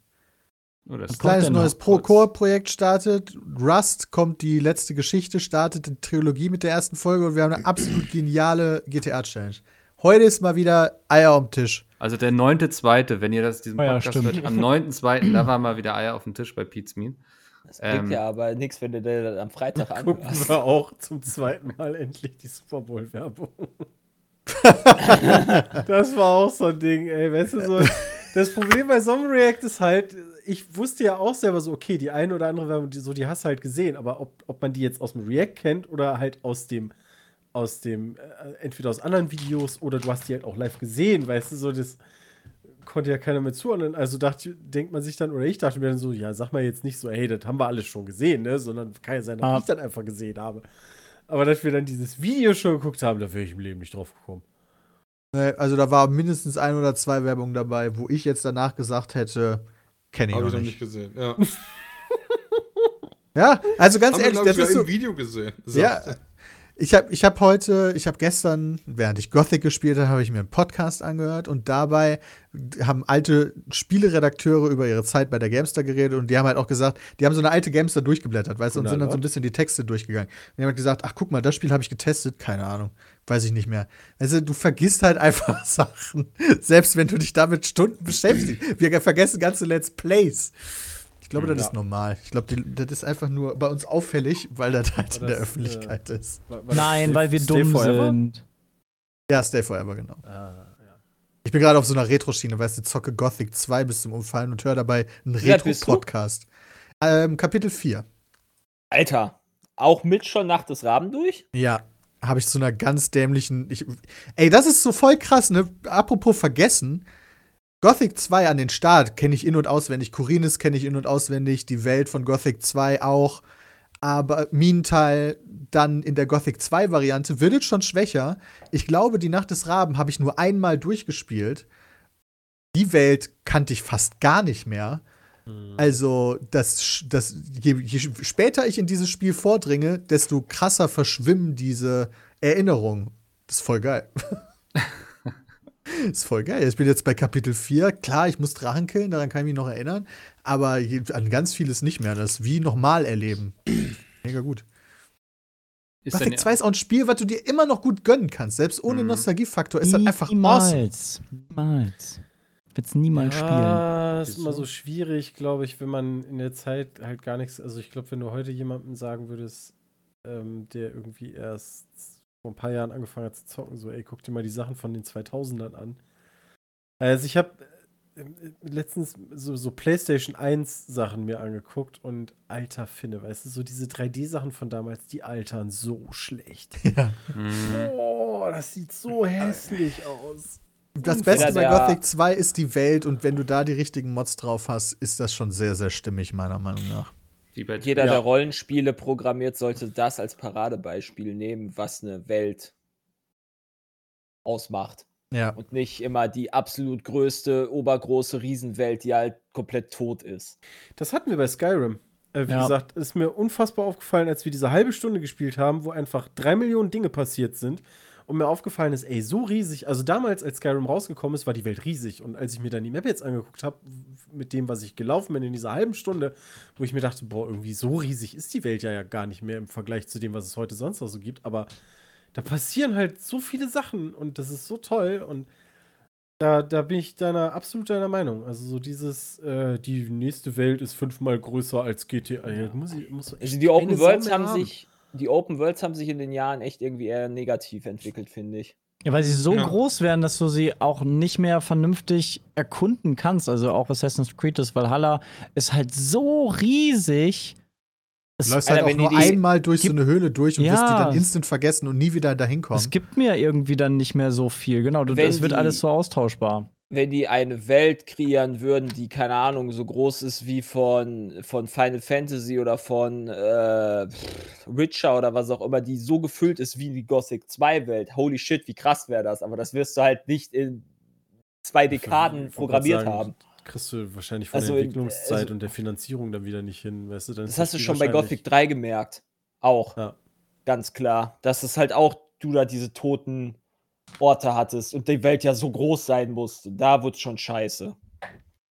oh, das Ein kleines neues? Pro-Core-Projekt startet. Rust kommt die letzte Geschichte, startet die Trilogie mit der ersten Folge und wir haben eine absolut geniale GTA-Challenge. Heute ist mal wieder Eier am Tisch. Also der neunte, zweite, wenn ihr das diesen Oh ja, Podcast stimmt. hört, am neunten, zweiten, da war mal wieder Eier auf dem Tisch bei Pete's Mean. Das bringt Ähm, ja aber nichts, wenn du das am Freitag Gucken anhörst. wir auch zum zweiten Mal endlich die Super Bowl-Werbung. [laughs] das war auch so ein Ding, ey. Weißt du, so, das Problem bei so einem React ist halt, ich wusste ja auch selber so, okay, die eine oder andere Werbung, die, so, die hast du halt gesehen, aber ob, ob man die jetzt aus dem React kennt oder halt aus dem, aus dem, äh, entweder aus anderen Videos oder du hast die halt auch live gesehen, weißt du, so, das konnte ja keiner mehr zuordnen. Also dachte, denkt man sich dann, oder ich dachte mir dann so, ja, sag mal jetzt nicht so, hey, das haben wir alles schon gesehen, ne? Sondern kann ja sein, dass Ah. ich das einfach gesehen habe. Aber dass wir dann dieses Video schon geguckt haben, da wäre ich im Leben nicht drauf gekommen. Also da war mindestens ein oder zwei Werbungen dabei, wo ich jetzt danach gesagt hätte, kenne ich Habe noch ich noch nicht. nicht gesehen. Ja. Ja, also ganz Haben wir, ehrlich, glaub das ich, ist so, im Video gesehen. So. Ja, ich habe ich hab heute, ich habe gestern, während ich Gothic gespielt habe, habe ich mir einen Podcast angehört und dabei haben alte Spieleredakteure über ihre Zeit bei der Gamestar geredet und die haben halt auch gesagt, die haben so eine alte Gamestar durchgeblättert, weißt du, und sind dann so ein bisschen die Texte durchgegangen. Und die haben halt gesagt, ach guck mal, das Spiel habe ich getestet, keine Ahnung, weiß ich nicht mehr. Also du vergisst halt [laughs] einfach Sachen, selbst wenn du dich damit Stunden beschäftigst. Wir vergessen ganze Let's Plays. Ich glaube, das Ja. ist normal. Ich glaube, das ist einfach nur bei uns auffällig, weil das halt in der das, Öffentlichkeit ist. War- war Nein, weil wir Stay dumm Forever? sind. Ja, Stay Forever, genau. Ah, ja. Ich bin gerade auf so einer Retro-Schiene, weißt du, zocke Gothic 2 bis zum Umfallen und höre dabei einen? Retro-Podcast. Ähm, Kapitel 4. Alter, auch mit schon Nacht des Raben durch? Ja, habe ich zu einer ganz dämlichen. Ich, ey, das ist so voll krass, ne? Apropos vergessen. Gothic 2 an den Start kenne ich in- und auswendig. Kurinis kenne ich in- und auswendig. Die Welt von Gothic 2 auch. aber Minental dann in der Gothic 2 Variante wird es schon schwächer. Ich glaube, die Nacht des Raben habe ich nur einmal durchgespielt. Die Welt kannte ich fast gar nicht mehr. Also, das, das, je, je später ich in dieses Spiel vordringe, desto krasser verschwimmen diese Erinnerungen. Das ist voll geil. [laughs] [laughs] ist voll geil. Ich bin jetzt bei Kapitel 4. Klar, ich muss Drachen killen, daran kann ich mich noch erinnern. Aber an ganz vieles nicht mehr. Das ist wie nochmal erleben. [clears throat] Mega gut. Ist Gothic dann, 2 ist auch ein Spiel, was du dir immer noch gut gönnen kannst. Selbst ohne Mhm. Nostalgiefaktor ist das einfach awesome. Niemals. Niemals. Ich werde es niemals spielen. Ah, ist Ist immer so. so schwierig, glaube ich, wenn man in der Zeit halt gar nichts. Also ich glaube, wenn du heute jemandem sagen würdest, ähm, der irgendwie erst vor ein paar Jahren angefangen hat zu zocken, so, ey, guck dir mal die Sachen von den 2000ern an. Also ich habe letztens so, so PlayStation 1 Sachen mir angeguckt und alter Finne, weißt du, so diese 3D-Sachen von damals, die altern so schlecht. [laughs] Ja. Mhm. Oh, das sieht so hässlich aus. Das. Beste bei Gothic 2 ist die Welt und wenn du da die richtigen Mods drauf hast, ist das schon sehr, sehr stimmig, meiner Meinung nach. Wie bei Jeder, Ja. der Rollenspiele programmiert, sollte das als Paradebeispiel nehmen, was eine Welt ausmacht. Ja. Und nicht immer die absolut größte, obergroße Riesenwelt, die halt komplett tot ist. Das hatten wir bei Skyrim. Äh, wie Ja. gesagt, ist mir unfassbar aufgefallen, als wir diese halbe Stunde gespielt haben, wo einfach drei Millionen Dinge passiert sind. Und mir aufgefallen ist, ey, so riesig. Also damals, als Skyrim rausgekommen ist, war die Welt riesig. Und als ich mir dann die Map jetzt angeguckt habe, mit dem, was ich gelaufen bin in dieser halben Stunde, wo ich mir dachte, boah, irgendwie so riesig ist die Welt ja, ja gar nicht mehr im Vergleich zu dem, was es heute sonst noch so gibt. Aber da passieren halt so viele Sachen und das ist so toll. Und da, da bin ich deiner, absolut deiner Meinung. Also so dieses, äh, die nächste Welt ist fünfmal größer als GTA. Ja, muss ich, muss Also die Open Worlds haben. sich, die Open Worlds haben sich in den Jahren echt irgendwie eher negativ entwickelt, finde ich. Ja, weil sie so Ja. groß werden, dass du sie auch nicht mehr vernünftig erkunden kannst. Also auch Assassin's Creed, das Valhalla ist halt so riesig. Du Es, läufst Alter, halt auch nur die- einmal durch so eine Höhle durch und wirst die Ja. dann instant vergessen und nie wieder dahin kommen. es gibt mir irgendwie dann nicht mehr so viel. Genau, es wird die- alles so austauschbar. Wenn die eine Welt kreieren würden, die, keine Ahnung, so groß ist wie von, von Final Fantasy oder von äh, Witcher oder was auch immer, die so gefüllt ist wie die Gothic 2 Welt. Holy shit, wie krass wäre das. Aber das wirst du halt nicht in zwei Dekaden Ich programmiert sagen, haben. Kriegst du wahrscheinlich von Also der Entwicklungszeit also- und der Finanzierung dann wieder nicht hin, weißt du? Dann Das ist hast du schon bei Gothic 3 gemerkt. Auch. Ja. Ganz klar. Dass es halt auch, du da diese toten Orte hattest und die Welt ja so groß sein musste. Da wird schon scheiße.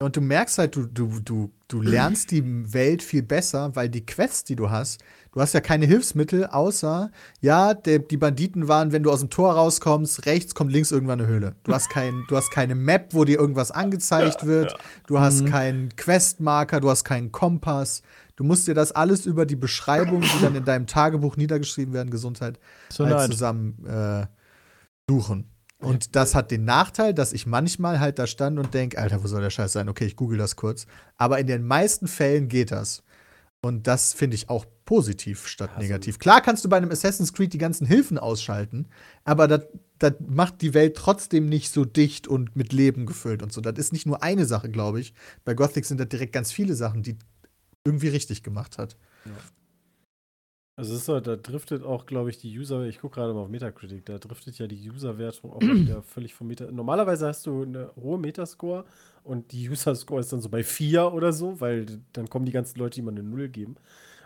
Und du merkst halt, du, du, du, du [clears throat] lernst die Welt viel besser, weil die Quests, die du hast, du hast ja keine Hilfsmittel, außer, ja, der, die Banditen waren, wenn du aus dem Tor rauskommst, rechts kommt links irgendwann eine Höhle. Du hast, kein, du hast keine Map, wo dir irgendwas angezeigt wird. Du hast keinen Questmarker, du hast keinen Kompass. Du musst dir das alles über die Beschreibung, die dann in deinem Tagebuch niedergeschrieben werden, Gesundheit, So halt zusammen äh, suchen. Und das hat den Nachteil, dass ich manchmal halt da stand und denke, Alter, wo soll der Scheiß sein? Okay, ich google das kurz. Aber in den meisten Fällen geht das. Und das finde ich auch positiv statt Also- negativ. Klar kannst du bei einem Assassin's Creed die ganzen Hilfen ausschalten, aber das, das macht die Welt trotzdem nicht so dicht und mit Leben gefüllt und so. Das ist nicht nur eine Sache, glaube ich. Bei Gothic sind das direkt ganz viele Sachen, die irgendwie richtig gemacht hat. Also es ist so, da driftet auch, glaube ich, die User, ich gucke gerade mal auf Metacritic, da driftet ja die User-Wertung auch wieder völlig vom Meta. Normalerweise hast du eine hohe Metascore und die User-Score ist dann so bei 4 oder so, weil dann kommen die ganzen Leute, die mal eine 0 geben.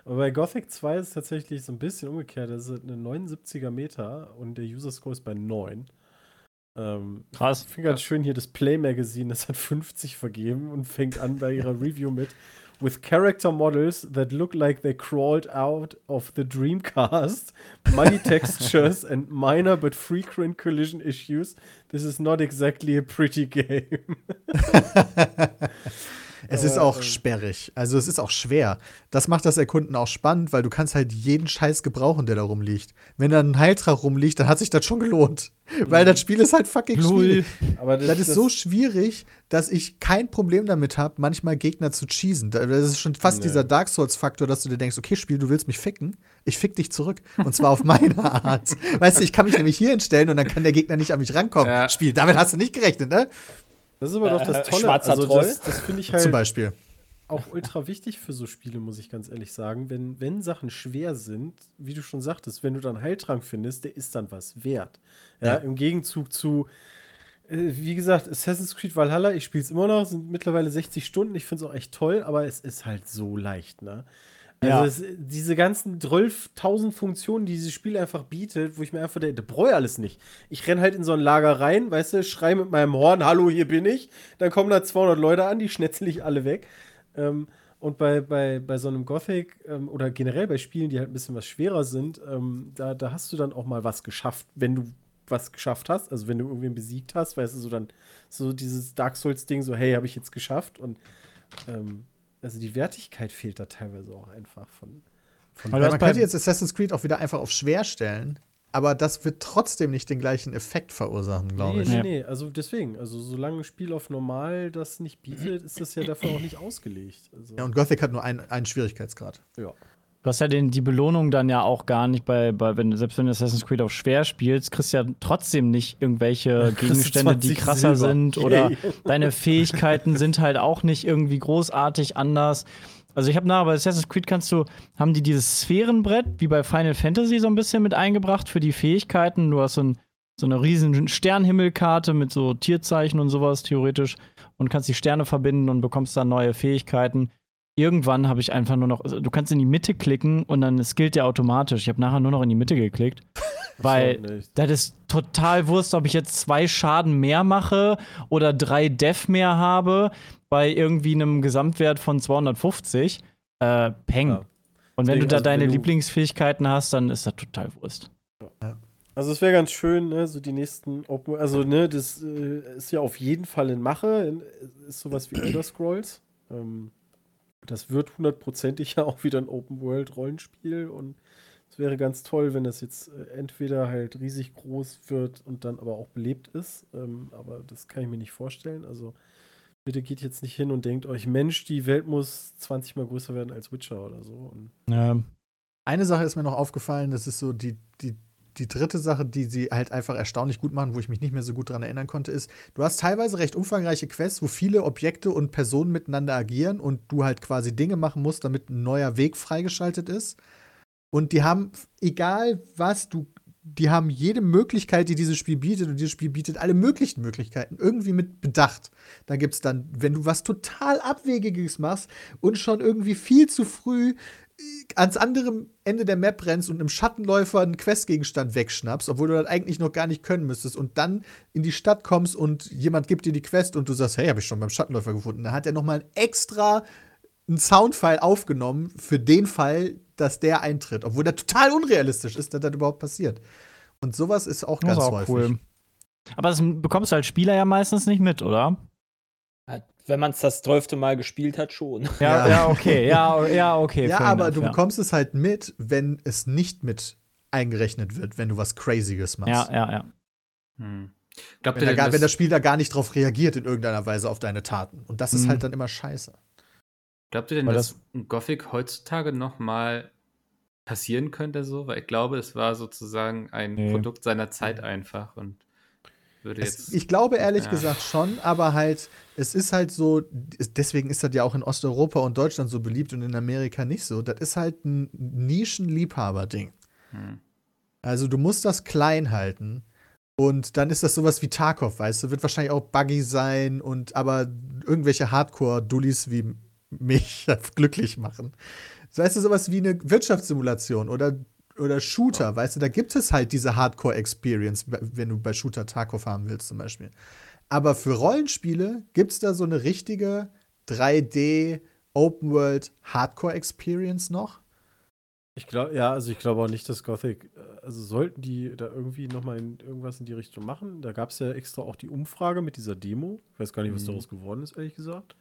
Aber bei Gothic 2 ist es tatsächlich so ein bisschen umgekehrt. Das ist eine 79er Meta und der User-Score ist bei 9. Ähm, Krass. ich finde ganz schön hier das Play Magazine, das hat 50 vergeben und fängt an bei ihrer Review mit With character models that look like they crawled out of the Dreamcast, [laughs] muddy textures and minor but frequent collision issues, this is not exactly a pretty [laughs] game. [laughs] Es ist auch ähm, sperrig. Also es ist auch schwer. Das macht das Erkunden auch spannend, weil du kannst halt jeden Scheiß gebrauchen, der da rumliegt. Wenn da ein Heiltrag rumliegt, dann hat sich das schon gelohnt. Weil das Spiel ist halt fucking schwierig. Aber Das ist so schwierig, dass ich kein Problem damit habe, manchmal Gegner zu cheesen. Da- Das ist schon fast Nee. dieser Dark Souls-Faktor, dass du dir denkst, okay, Spiel, du willst mich ficken. Ich fick dich zurück. Und zwar auf meine [laughs] Art. Weißt du, ich kann mich nämlich hier hinstellen und dann kann der Gegner nicht an mich rankommen. Ja. Spiel, damit hast du nicht gerechnet, ne? Das ist aber doch Äh, das Tolle. schwarzer also Troll? das, das finde ich halt. Zum Beispiel. auch ultra wichtig für so Spiele, muss ich ganz ehrlich sagen. Wenn, wenn Sachen schwer sind, wie du schon sagtest, wenn du dann Heiltrank findest, der ist dann was wert. Ja, Ja. im Gegenzug zu, äh, wie gesagt, Assassin's Creed Valhalla, ich spiele es immer noch, sind mittlerweile 60 Stunden. Ich finde es auch echt toll, aber es ist halt so leicht, ne? Also Ja. es, diese ganzen 12.000 Funktionen, die dieses Spiel einfach bietet, wo ich mir einfach denke, das brauche ich alles nicht. Ich renn halt in so ein Lager rein, weißt du, schrei mit meinem Horn, hallo, hier bin ich. Dann kommen da 200 Leute an, die schnetzel ich alle weg. Ähm, und bei, bei, bei so einem Gothic ähm, oder generell bei Spielen, die halt ein bisschen was schwerer sind, ähm, da, da hast du dann auch mal was geschafft, wenn du was geschafft hast. Also wenn du irgendwen besiegt hast, weißt du, so dann so dieses Dark Souls-Ding, so, hey, habe ich jetzt geschafft. Und ähm, also die Wertigkeit fehlt da teilweise auch einfach von. von Aber man könnte jetzt Assassin's Creed auch wieder einfach auf schwer stellen, aber das wird trotzdem nicht den gleichen Effekt verursachen, glaube nee, ich. nee, nee, also deswegen, also solange ein Spiel auf normal das nicht bietet, ist das ja dafür auch nicht ausgelegt. Also, Ja, und Gothic hat nur einen, einen Schwierigkeitsgrad. ja. Du hast ja den, die Belohnung dann ja auch gar nicht bei, bei wenn, selbst wenn du Assassin's Creed auf schwer spielst, kriegst du ja trotzdem nicht irgendwelche [laughs] Gegenstände, die 20 krasser Silber. sind oder Yay. [laughs] deine Fähigkeiten sind halt auch nicht irgendwie großartig anders. Also ich habe nach, bei Assassin's Creed kannst du, haben die dieses Sphärenbrett wie bei Final Fantasy so ein bisschen mit eingebracht für die Fähigkeiten. Du hast so, ein, so eine riesen Sternhimmelkarte mit so Tierzeichen und sowas theoretisch und kannst die Sterne verbinden und bekommst dann neue Fähigkeiten. Irgendwann habe ich einfach nur noch, also du kannst in die Mitte klicken und dann skillt der automatisch. Ich habe nachher nur noch in die Mitte geklickt, [laughs] weil das ist total Wurst, ob ich jetzt zwei Schaden mehr mache oder drei Def mehr habe bei irgendwie einem Gesamtwert von 250. Äh, Peng. Ja. Und wenn Deswegen, du da also deine Lieblingsfähigkeiten hast, dann ist das total Wurst. Also es wäre ganz schön, ne, so die nächsten Open, also ne, das äh, ist ja auf jeden Fall in Mache, ist sowas wie Elder Scrolls. Ähm, das wird hundertprozentig ja auch wieder ein Open World Rollenspiel und es wäre ganz toll, wenn das jetzt äh, entweder halt riesig groß wird und dann aber auch belebt ist, ähm, aber das kann ich mir nicht vorstellen. Also bitte geht jetzt nicht hin und denkt euch, Mensch, die Welt muss 20 mal größer werden als Witcher oder so. Und Ja. Eine Sache ist mir noch aufgefallen, das ist so die, die, die dritte Sache, die sie halt einfach erstaunlich gut machen, wo ich mich nicht mehr so gut dran erinnern konnte, ist, du hast teilweise recht umfangreiche Quests, wo viele Objekte und Personen miteinander agieren und du halt quasi Dinge machen musst, damit ein neuer Weg freigeschaltet ist. Und die haben, egal was, du, die haben jede Möglichkeit, die dieses Spiel bietet, und dieses Spiel bietet alle möglichen Möglichkeiten, irgendwie mit Bedacht. Da gibt es dann, wenn du was total Abwegiges machst und schon irgendwie viel zu früh ans andere Ende der Map rennst und einem Schattenläufer einen Questgegenstand wegschnappst, obwohl du das eigentlich noch gar nicht können müsstest und dann in die Stadt kommst und jemand gibt dir die Quest und du sagst, hey, habe ich schon beim Schattenläufer gefunden. Da hat er noch mal extra einen Soundfile aufgenommen für den Fall, dass der eintritt, obwohl der total unrealistisch ist, dass das überhaupt passiert. Und sowas ist auch Das ganz ist auch häufig. cool. Aber das bekommst du als Spieler ja meistens nicht mit, oder? Wenn man es das zwölfte Mal gespielt hat, schon. [laughs] Ja, Ja. ja, okay. Ja, ja, okay. Ja, aber enough, du ja. bekommst es halt mit, wenn es nicht mit eingerechnet wird, wenn du was Crazyes machst. Ja, ja, ja. Hm. Glaubt Wenn, ihr gar, dass, wenn das Spiel da gar nicht drauf reagiert in irgendeiner Weise auf deine Taten. Und das ist Mhm. halt dann immer scheiße. glaubt ihr denn, Weil dass Gothic heutzutage noch mal passieren könnte so? Weil ich glaube, es war sozusagen ein Nee. Produkt seiner Zeit einfach und würde Es, jetzt. ich glaube ehrlich Ja. gesagt schon, aber halt, es ist halt so, deswegen ist das ja auch in Osteuropa und Deutschland so beliebt und in Amerika nicht so. Das ist halt ein Nischenliebhaber-Ding. Hm. Also du musst das klein halten. Und dann ist das sowas wie Tarkov, weißt du, wird wahrscheinlich auch buggy sein und aber irgendwelche Hardcore-Dullis wie mich [laughs] glücklich machen. Weißt du, sowas wie eine Wirtschaftssimulation oder, oder Shooter, weißt du, da gibt es halt diese Hardcore-Experience, wenn du bei Shooter Tarkov haben willst zum Beispiel. Aber für Rollenspiele gibt es da so eine richtige 3D Open-World Hardcore-Experience noch? Ich glaube, ja, also ich glaube auch nicht, dass Gothic, äh, also sollten die da irgendwie nochmal in irgendwas in die Richtung machen. Da gab es ja extra auch die Umfrage mit dieser Demo. Ich weiß gar nicht, was Mhm. daraus geworden ist, ehrlich gesagt.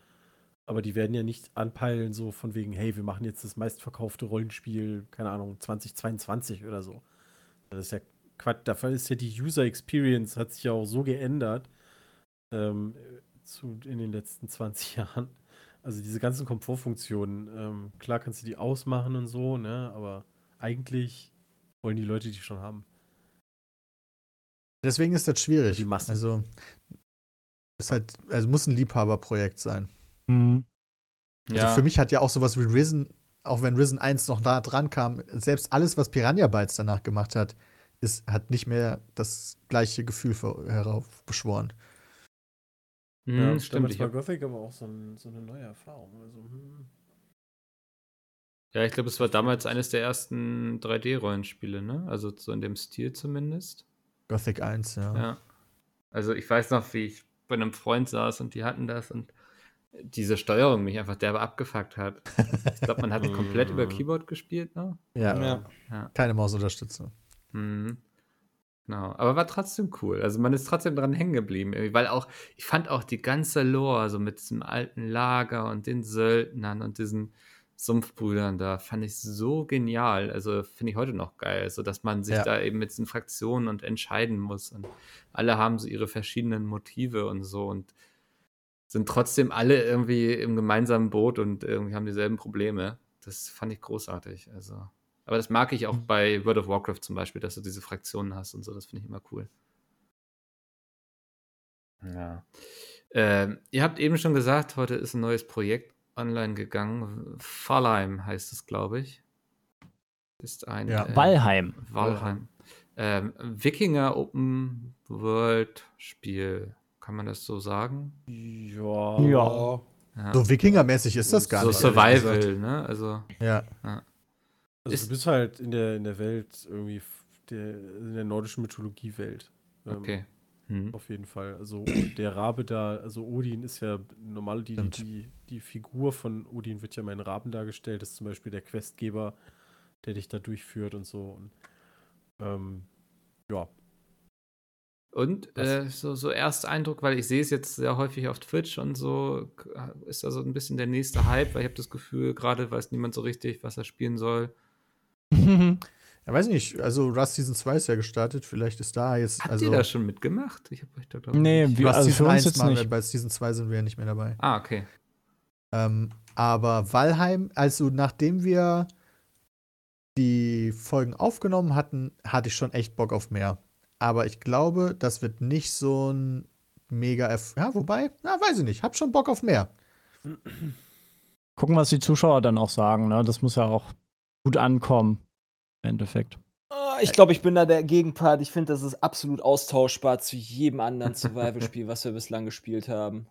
Aber die werden ja nicht anpeilen, so von wegen, hey, wir machen jetzt das meistverkaufte Rollenspiel, keine Ahnung, 2022 oder so. Das ist ja Quatsch. Dafür ist ja die User Experience, hat sich ja auch so geändert ähm, zu, in den letzten 20 [laughs] Jahren. Also diese ganzen Komfortfunktionen, ähm, klar kannst du die ausmachen und so, ne? Aber eigentlich wollen die Leute die schon haben. Deswegen ist das schwierig. Die Masse. Also, ist halt, also muss ein Liebhaberprojekt sein. Mhm. Also für mich hat ja auch sowas wie Risen, auch wenn Risen 1 noch da dran kam, selbst alles, was Piranha Bytes danach gemacht hat, ist, hat nicht mehr das gleiche Gefühl heraufbeschworen. Hm, Ja, stimmt. damit Ich war Gothic aber auch so, ein, so eine neue Erfahrung. Also, hm. ja, ich glaube, es war damals eines der ersten 3D-Rollenspiele, ne? Also so in dem Stil zumindest. Gothic 1, ja. Ja. Also ich weiß noch, wie ich bei einem Freund saß und die hatten das und diese Steuerung mich einfach derbe abgefuckt hat. Ich glaube, man hat [laughs] komplett über Keyboard gespielt, ne? Ja. Ja. Keine Mausunterstützung. Mhm. Genau, aber war trotzdem cool. Also man ist trotzdem dran hängen geblieben, irgendwie, weil auch, ich fand auch die ganze Lore, so mit diesem alten Lager und den Söldnern und diesen Sumpfbrüdern da, fand ich so genial. Also finde ich heute noch geil, so dass man sich Ja. da eben mit diesen Fraktionen und entscheiden muss. Und alle haben so ihre verschiedenen Motive und so und sind trotzdem alle irgendwie im gemeinsamen Boot und irgendwie haben dieselben Probleme. Das fand ich großartig. Also. Aber das mag ich auch bei World of Warcraft zum Beispiel, dass du diese Fraktionen hast und so. Das finde ich immer cool. Ja. Ähm, ihr habt eben schon gesagt, heute ist ein neues Projekt online gegangen. Valheim heißt es, glaube ich. Ist ein Ja. äh, Valheim. Valheim. Ähm, Wikinger Open World Spiel. Kann man das so sagen? Ja. Ja. Ja. So Wikinger-mäßig ist das gar so nicht. gesagt. Survival, ne? Also, Ja. Also Ist- du bist halt in der, in der Welt irgendwie, der, in der nordischen Mythologie-Welt. Ähm, okay. Hm. Auf jeden Fall. Also der Rabe da, also Odin ist ja normal, die, die, die Figur von Odin wird ja mal in Raben dargestellt, das ist zum Beispiel der Questgeber, der dich da durchführt und so. Und, ähm, ja. Und äh, so, so erster Eindruck, weil ich sehe es jetzt sehr häufig auf Twitch und so, k- ist da so ein bisschen der nächste Hype, weil ich habe das Gefühl, gerade weiß niemand so richtig, was er spielen soll. Ja, weiß nicht. Also Rust Season 2 ist ja gestartet. Vielleicht ist da jetzt. Habt also ihr da schon mitgemacht? Ich habe euch da glaube ich Nee, nicht. wir- Rust also Season für uns 1 jetzt machen wir, nicht. bei Season 2 sind wir ja nicht mehr dabei. Ah, okay. Ähm, aber Valheim, also nachdem wir die Folgen aufgenommen hatten, hatte ich schon echt Bock auf mehr. Aber ich glaube, das wird nicht so ein mega Erf Ja, wobei, na, weiß ich nicht. Hab schon Bock auf mehr. Gucken, was die Zuschauer dann auch sagen. Ne? Das muss ja auch gut ankommen. Im Endeffekt. Ah, Ich glaube, ich bin da der Gegenpart. Ich finde, das ist absolut austauschbar zu jedem anderen [laughs] Survival-Spiel, was wir bislang gespielt haben.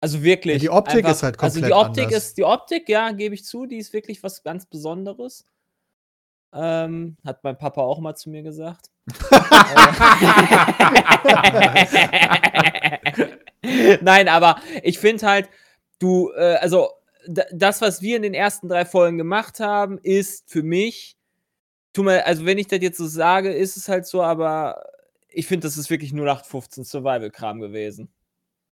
Also wirklich. Ja, die Optik ist halt Also die komplett Optik anders. ist, die Optik, ja, gebe ich zu, die ist wirklich was ganz Besonderes. Ähm, hat mein Papa auch mal zu mir gesagt. [laughs] Nein, aber ich finde halt, du, äh, also das, was wir in den ersten drei Folgen gemacht haben, ist für mich, tu mal, also wenn ich das jetzt so sage, ist es halt so, aber ich finde, das ist wirklich nur 0815 Survival-Kram gewesen.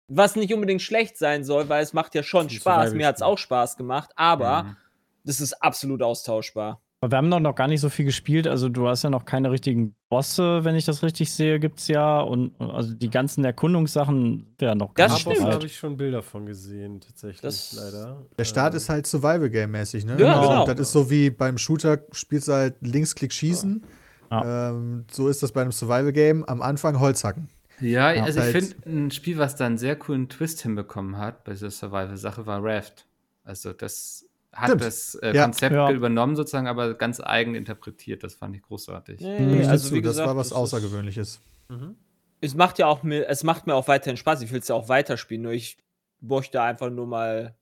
Was nicht unbedingt schlecht sein soll, weil es macht ja schon Spaß. Mir hat es auch Spaß gemacht, aber Mhm. das ist absolut austauschbar. Aber wir haben doch noch gar nicht so viel gespielt. Also du hast ja noch keine richtigen Bosse, wenn ich das richtig sehe, gibt's ja. Und also die ganzen Erkundungssachen wären noch Das gar nicht stimmt. Da bereit. habe ich schon Bilder von gesehen, tatsächlich, Das- leider. Der Start ist halt Survival-Game-mäßig, ne? Ja, Also, genau. Das ist so wie beim Shooter, spielst du halt Linksklick schießen. Ja. Ähm, so ist das bei einem Survival-Game. Am Anfang Holzhacken. Ja, Ja, also ich halt- finde, ein Spiel, was da einen sehr coolen Twist hinbekommen hat bei dieser Survival-Sache, war Raft. Also das hat Stimmt. das äh, Ja. Konzept Ja. übernommen sozusagen, aber ganz eigen interpretiert. Das fand ich großartig. Nee, ich also wie das gesagt, war was Außergewöhnliches. Mhm. Es macht ja auch mir, es macht mir auch weiterhin Spaß. Ich will es ja auch weiterspielen, nur ich möchte einfach nur mal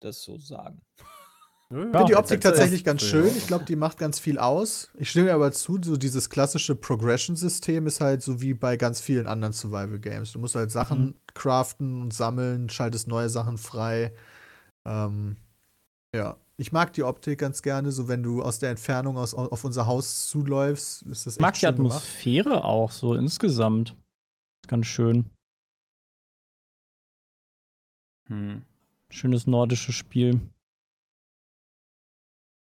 das so sagen. Ja, [laughs] ja. Ich finde die Optik tatsächlich ganz schön. Ich glaube, die macht ganz viel aus. Ich stimme aber zu, so dieses klassische Progression-System ist halt so wie bei ganz vielen anderen Survival-Games. Du musst halt Sachen Mhm. craften und sammeln, schaltest neue Sachen frei. Ähm, ja, ich mag die Optik ganz gerne. So, wenn du aus der Entfernung aus, auf unser Haus zuläufst, ist das Ich mag die schön gemacht. Atmosphäre auch so insgesamt. Ganz schön. Hm. Schönes nordisches Spiel.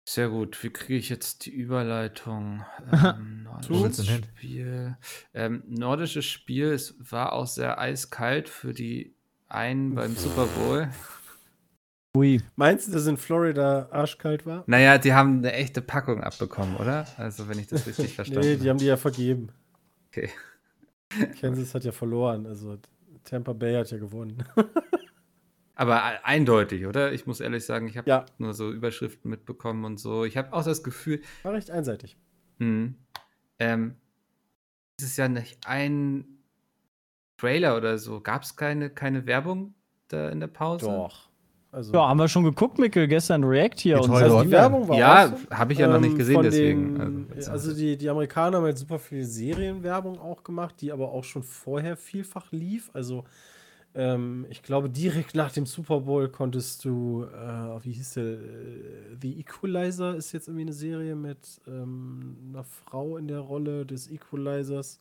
Sehr gut. Wie kriege ich jetzt die Überleitung? [laughs] Ähm, nordisches? Spiel. Ähm, nordisches Spiel, es war auch sehr eiskalt für die einen beim Super Bowl. Ui. Meinst du, dass in Florida arschkalt war? Naja, die haben eine echte Packung abbekommen, oder? Also, wenn ich das richtig [laughs] verstanden Nee, habe. die haben die ja vergeben. Okay. Kansas hat ja verloren, also Tampa Bay hat ja gewonnen. [laughs] Aber e- eindeutig, oder? Ich muss ehrlich sagen, ich habe Ja. nur so Überschriften mitbekommen und so. Ich habe auch das Gefühl, War recht einseitig. hm, ähm, es ist ja nicht ein Trailer oder so. Gab es keine, keine Werbung da in der Pause? Doch. Also, Ja, haben wir schon geguckt, Mikkel, gestern React hier und also so. die. Werbung war Ja, habe ich ja noch nicht Ähm, gesehen, deswegen. Den, also, also die, die Amerikaner haben halt super viel Serienwerbung auch gemacht, die aber auch schon vorher vielfach lief. Also ähm, ich glaube, direkt nach dem Super Bowl konntest du, äh, wie hieß der, äh, The Equalizer ist jetzt irgendwie eine Serie mit ähm, einer Frau in der Rolle des Equalizers.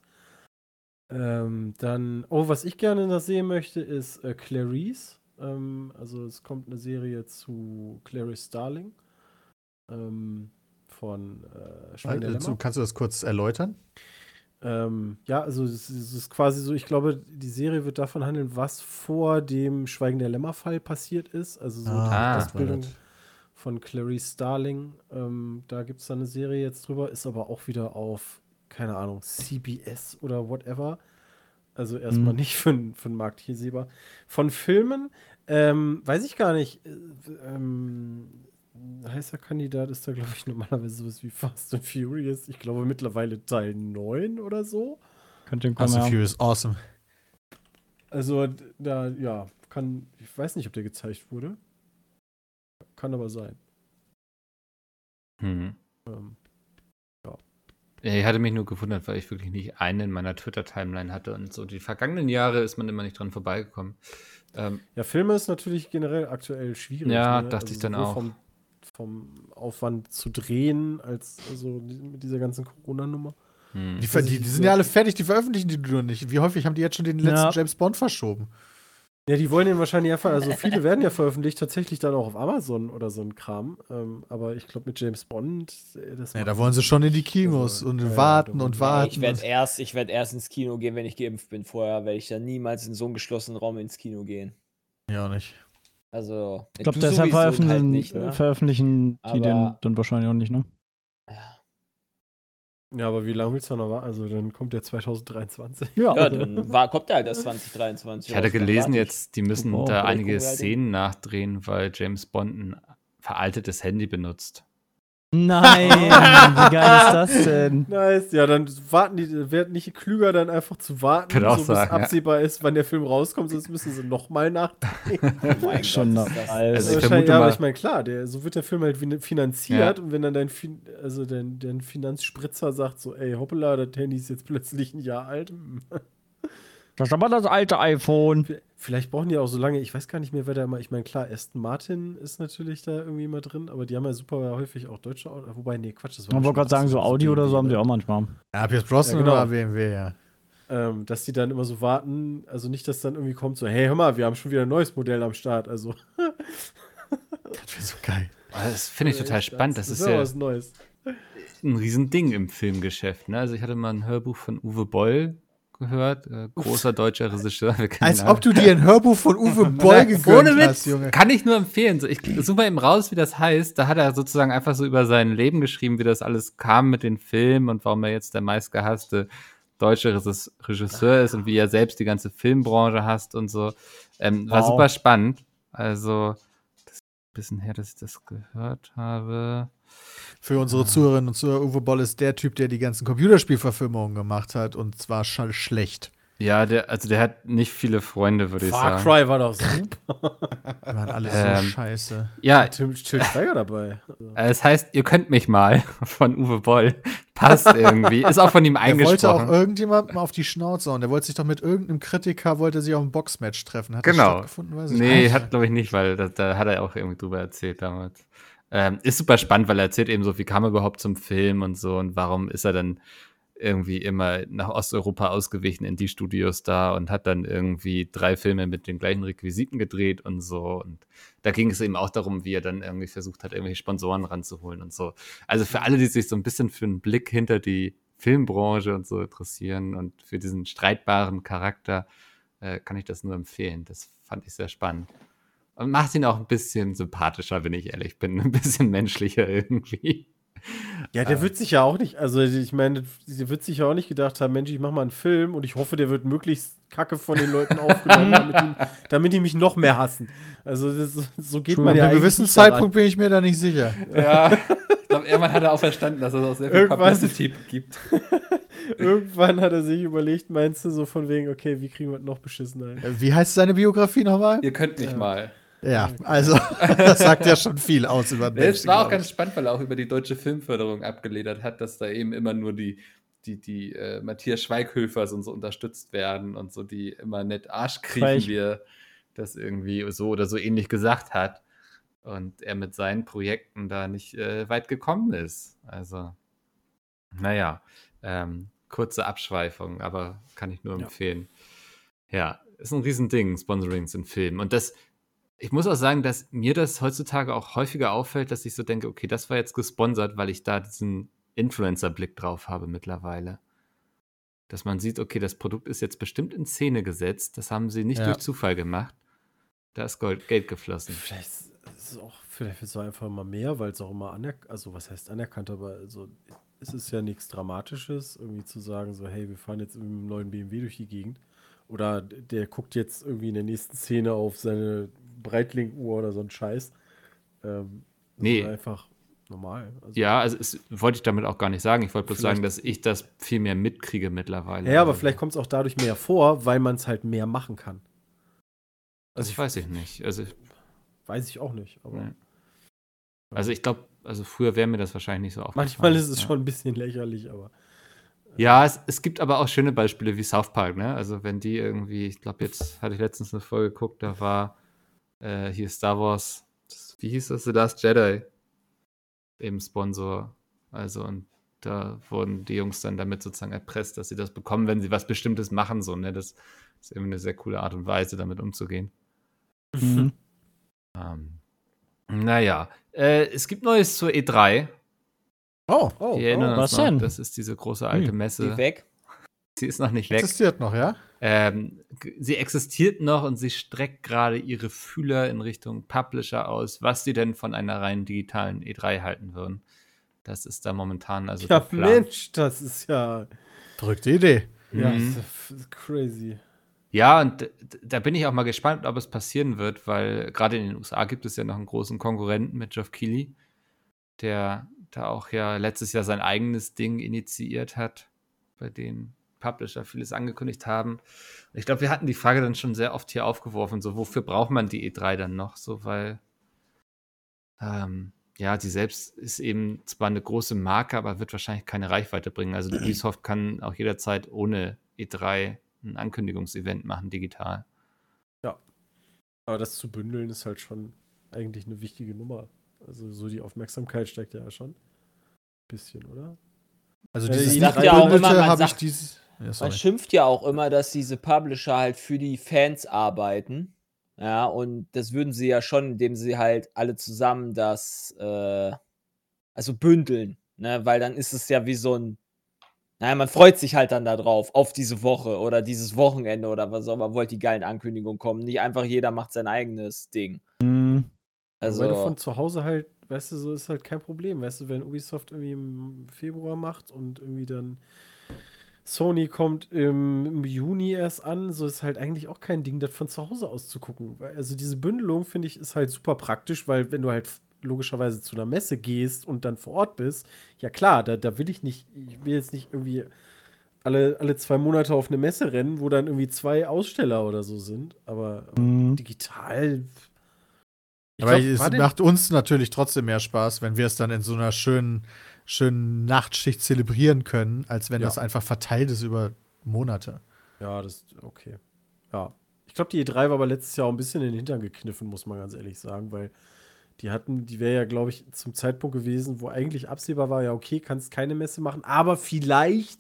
Ähm, dann, oh, was ich gerne noch sehen möchte, ist äh, Clarice. Ähm, also es kommt eine Serie zu Clarice Starling ähm, von äh, Also, Lämmer. kannst du das kurz erläutern? Ähm, ja, also es, es ist quasi so, ich glaube, die Serie wird davon handeln, was vor dem Schweigen der Lämmer-Fall passiert ist. Also so Ah, die Ausbildung von Clarice Starling. Ähm, da gibt es dann eine Serie jetzt drüber, ist aber auch wieder auf, keine Ahnung, CBS oder whatever. Also erstmal Mhm. nicht für, für den Markt hier sehbar. Von Filmen, ähm, weiß ich gar nicht. äh, Ähm, heißer Kandidat ist da, glaube ich, [laughs] normalerweise sowas wie Fast and Furious. Ich glaube mittlerweile Teil 9 oder so. Könnte Fast kommen, and ja. Furious, awesome. Also da, ja, kann, ich weiß nicht, ob der gezeigt wurde. Kann aber sein. hm. Ähm, Ich hatte mich nur gewundert, weil ich wirklich nicht einen in meiner Twitter-Timeline hatte und so. Die vergangenen Jahre ist man immer nicht dran vorbeigekommen. Ähm, ja, Filme ist natürlich generell aktuell schwierig. Ja, ne? dachte ich dann auch. Vom, vom Aufwand zu drehen, als also mit dieser ganzen Corona-Nummer. hm. Die, die, die sind ja alle fertig, die veröffentlichen die nur nicht. Wie häufig haben die jetzt schon den letzten Ja. James Bond verschoben? Ja, die wollen den wahrscheinlich einfach, also [laughs] viele werden ja veröffentlicht, tatsächlich dann auch auf Amazon oder so ein Kram. Ähm, aber ich glaube, mit James Bond, äh, das Ja, da wollen sie schon in die Kinos Also, und ja, ja, warten und warten. Ich werde erst, ich werd erst ins Kino gehen, wenn ich geimpft bin. Vorher werde ich dann niemals in so einen geschlossenen Raum ins Kino gehen. ja, auch nicht. Also, Ich glaube, deshalb sowieso veröffentlichen, halt nicht, ne? veröffentlichen die den Aber- dann wahrscheinlich auch nicht, ne? Ja. Aber wie lange willst du noch warten? Also dann kommt der 2023. Ja, Ja, dann war, kommt der halt erst 2023. Ich hatte gelesen jetzt, die müssen Oh, da einige Szenen nachdrehen, weil James Bond ein veraltetes Handy benutzt. Nein, wie geil ist das [laughs] denn? Nice, ja, dann warten die, werden nicht klüger, dann einfach zu warten, so bis sagen, ja. absehbar ist, wann der Film rauskommt, sonst müssen sie nochmal nachdrehen. [laughs] Oh mein Schon Gott, noch. das- Also ich vermute ja, aber mal- ich meine, klar, der, so wird der Film halt fin- finanziert Ja. und wenn dann dein, fin also dein, dein Finanzspritzer sagt so, ey, hoppala, das Handy ist jetzt plötzlich ein Jahr alt. Das ist aber das alte iPhone. Vielleicht brauchen die auch so lange, ich weiß gar nicht mehr, wer da immer, ich meine, klar, Aston Martin ist natürlich da irgendwie immer drin, aber die haben ja super häufig auch deutsche Autos, wobei, nee, Quatsch, das Ich wollte gerade sagen, so Audi oder so haben die auch manchmal. Ja, Pierce Brosnan Ja, genau. oder BMW, ja. ähm, dass die dann immer so warten, also nicht, dass dann irgendwie kommt so, hey, hör mal, wir haben schon wieder ein neues Modell am Start, also. Das wäre so geil. Das finde ich total spannend. Das ist ja ja was Neues. ein Riesending im Filmgeschäft. Ne? Also ich hatte mal ein Hörbuch von Uwe Boll gehört, äh, großer deutscher Regisseur. Als ob du dir ein Hörbuch von Uwe [laughs] Boll gegönnt Ohne Witz, hast, Junge. kann ich nur empfehlen. So, ich suche mal eben raus, wie das heißt. Da hat er sozusagen einfach so über sein Leben geschrieben, wie das alles kam mit den Filmen und warum er jetzt der meistgehasste deutsche Regis- Regisseur ist und wie er selbst die ganze Filmbranche hasst und so. Ähm, War Wow. super spannend. Also, bisschen her, dass ich das gehört habe. Für unsere Zuhörerinnen und Zuhörer, Uwe Boll ist der Typ, der die ganzen Computerspielverfilmungen gemacht hat und zwar schlecht. Ja, der, also der hat nicht viele Freunde, würde ich Far sagen. Cry war doch super. Die waren alle Ähm, so scheiße. Ja, Tim, Till Schweiger dabei. Also, äh, es heißt, ihr könnt mich mal [laughs] von Uwe Boll. Passt irgendwie. Ist auch von ihm [laughs] Er wollte auch eingesprochen. irgendjemandem auf die Schnauze hauen. Der wollte sich doch mit irgendeinem Kritiker, wollte sich auf ein Boxmatch treffen. Hat das Genau. stattgefunden? Weiß ich Nee, nicht. hat glaube ich nicht, weil da, da hat er auch irgendwie drüber erzählt damals. Ähm, ist super spannend, weil er erzählt eben so, wie kam er überhaupt zum Film und so und warum ist er dann irgendwie immer nach Osteuropa ausgewichen in die Studios da und hat dann irgendwie drei Filme mit den gleichen Requisiten gedreht und so. Und da ging es eben auch darum, wie er dann irgendwie versucht hat, irgendwelche Sponsoren ranzuholen und so. Also für alle, die sich so ein bisschen für einen Blick hinter die Filmbranche und so interessieren und für diesen streitbaren Charakter, äh, kann ich das nur empfehlen. Das fand ich sehr spannend. Und macht ihn auch ein bisschen sympathischer, wenn ich ehrlich bin. [laughs] Ein bisschen menschlicher irgendwie. Ja, der wird sich ja auch nicht, also ich meine, der wird sich ja auch nicht gedacht haben, Mensch, ich mach mal einen Film und ich hoffe, der wird möglichst kacke von den Leuten aufgenommen, [laughs] damit, die, damit die mich noch mehr hassen. Also das, so geht Ab man ja einem eigentlich gewissen nicht daran. Zeitpunkt bin ich mir da nicht sicher. Ja, ich glaube, irgendwann hat er auch verstanden, dass es auch sehr viel Irgendwann- Publicity gibt. [laughs] Irgendwann hat er sich überlegt, meinst du, so von wegen, okay, wie kriegen wir das noch beschissener? hin? Äh, Wie heißt seine Biografie nochmal? Ihr könnt mich mal. Ja, also [laughs] das sagt ja schon viel aus über den Es war auch ganz spannend, weil er auch über die deutsche Filmförderung abgeledert hat, dass da eben immer nur die, die, die äh, Matthias Schweighöfers und so unterstützt werden und so, die immer nett Arsch Schweig. wie er das irgendwie so oder so ähnlich gesagt hat. Und er mit seinen Projekten da nicht äh, weit gekommen ist. Also, naja, ähm, kurze Abschweifung, aber kann ich nur Ja. empfehlen. Ja, ist ein Riesending, Sponsorings in Filmen. Und das, ich muss auch sagen, dass mir das heutzutage auch häufiger auffällt, dass ich so denke, okay, das war jetzt gesponsert, weil ich da diesen Influencer-Blick drauf habe mittlerweile. Dass man sieht, okay, das Produkt ist jetzt bestimmt in Szene gesetzt. Das haben sie nicht Ja. durch Zufall gemacht. Da ist Gold, Geld geflossen. Vielleicht ist es auch, vielleicht ist es einfach mal mehr, weil es auch immer anerkannt, also was heißt anerkannt, aber also, es ist ja nichts Dramatisches, irgendwie zu sagen, so, hey, wir fahren jetzt mit einem neuen BMW durch die Gegend. Oder der guckt jetzt irgendwie in der nächsten Szene auf seine Breitling-Uhr oder so ein Scheiß. Ähm, das Nee. einfach normal. Also, Ja, also es, wollte ich damit auch gar nicht sagen. Ich wollte bloß sagen, dass ich das viel mehr mitkriege mittlerweile. Ja, aber Also, vielleicht kommt es auch dadurch mehr vor, weil man es halt mehr machen kann. Das weiß ich nicht. Also, Weiß ich auch nicht. Aber Nee. also ich glaube, also früher wäre mir das wahrscheinlich nicht so aufgefallen. manchmal ist es ja. schon ein bisschen lächerlich, aber. Ja, es, es gibt aber auch schöne Beispiele wie South Park, ne? Also wenn die irgendwie, ich glaube, jetzt hatte ich letztens eine Folge geguckt, da war äh, hier Star Wars, das, wie hieß das, The Last Jedi, eben Sponsor. Also und da wurden die Jungs dann damit sozusagen erpresst, dass sie das bekommen, wenn sie was Bestimmtes machen, so, ne? Das ist irgendwie eine sehr coole Art und Weise, damit umzugehen. Mhm. Ähm, naja, äh, es gibt Neues zur E3. Oh, Oh, erinnern was noch, denn? das ist diese große alte Hm, Messe. [laughs] Die weg. Sie ist noch nicht weg. existiert noch, ja? Ähm, sie existiert noch und sie streckt gerade ihre Fühler in Richtung Publisher aus, was sie denn von einer rein digitalen E3 halten würden. Das ist da momentan also ja, der Plan. Mensch, das ist ja. Verrückte Idee. Ja, Mhm. das ist crazy. Ja, und da bin ich auch mal gespannt, ob es passieren wird, weil gerade in den USA gibt es ja noch einen großen Konkurrenten mit Geoff Keighley, der da auch ja letztes Jahr sein eigenes Ding initiiert hat, bei dem Publisher vieles angekündigt haben. Ich glaube, wir hatten die Frage dann schon sehr oft hier aufgeworfen, so wofür braucht man die E3 dann noch, so weil ähm, ja, die selbst ist eben zwar eine große Marke, aber wird wahrscheinlich keine Reichweite bringen. Also [clears throat] Ubisoft kann auch jederzeit ohne E3 ein Ankündigungsevent machen, digital. Aber das zu bündeln ist halt schon eigentlich eine wichtige Nummer. Also so die Aufmerksamkeit steigt ja schon. Bisschen, oder? Also Äh, dieses ich nicht ja auch immer, man habe ich sagt- dieses. Ja, Man schimpft ja auch immer, dass diese Publisher halt für die Fans arbeiten. Ja, und das würden sie ja schon, indem sie halt alle zusammen das, äh, also bündeln, ne? Weil dann ist es ja wie so ein, naja, man freut sich halt dann da drauf, auf diese Woche oder dieses Wochenende oder was auch immer, wo halt die geilen Ankündigungen kommen. Nicht einfach jeder macht sein eigenes Ding. Mhm. Also, Weil du von zu Hause halt, weißt du, so ist halt kein Problem. Weißt du, wenn Ubisoft irgendwie im Februar macht und irgendwie dann Sony kommt im, Juni erst an, so ist halt eigentlich auch kein Ding, das von zu Hause aus zu gucken. Also diese Bündelung finde ich ist halt super praktisch, weil wenn du halt logischerweise zu einer Messe gehst und dann vor Ort bist, ja klar, da, da will ich nicht, ich will jetzt nicht irgendwie alle, alle zwei Monate auf eine Messe rennen, wo dann irgendwie zwei Aussteller oder so sind, aber Mhm. digital. Ich Aber glaub, es macht uns natürlich trotzdem mehr Spaß, wenn wir es dann in so einer schönen, schönen Nachtschicht zelebrieren können, als wenn Ja. das einfach verteilt ist über Monate. Ja, das okay. Ja. Ich glaube, die E3 war aber letztes Jahr auch ein bisschen in den Hintern gekniffen, muss man ganz ehrlich sagen, weil die hatten, die wäre ja, glaube ich, zum Zeitpunkt gewesen, wo eigentlich absehbar war, ja, okay, kannst keine Messe machen, aber vielleicht,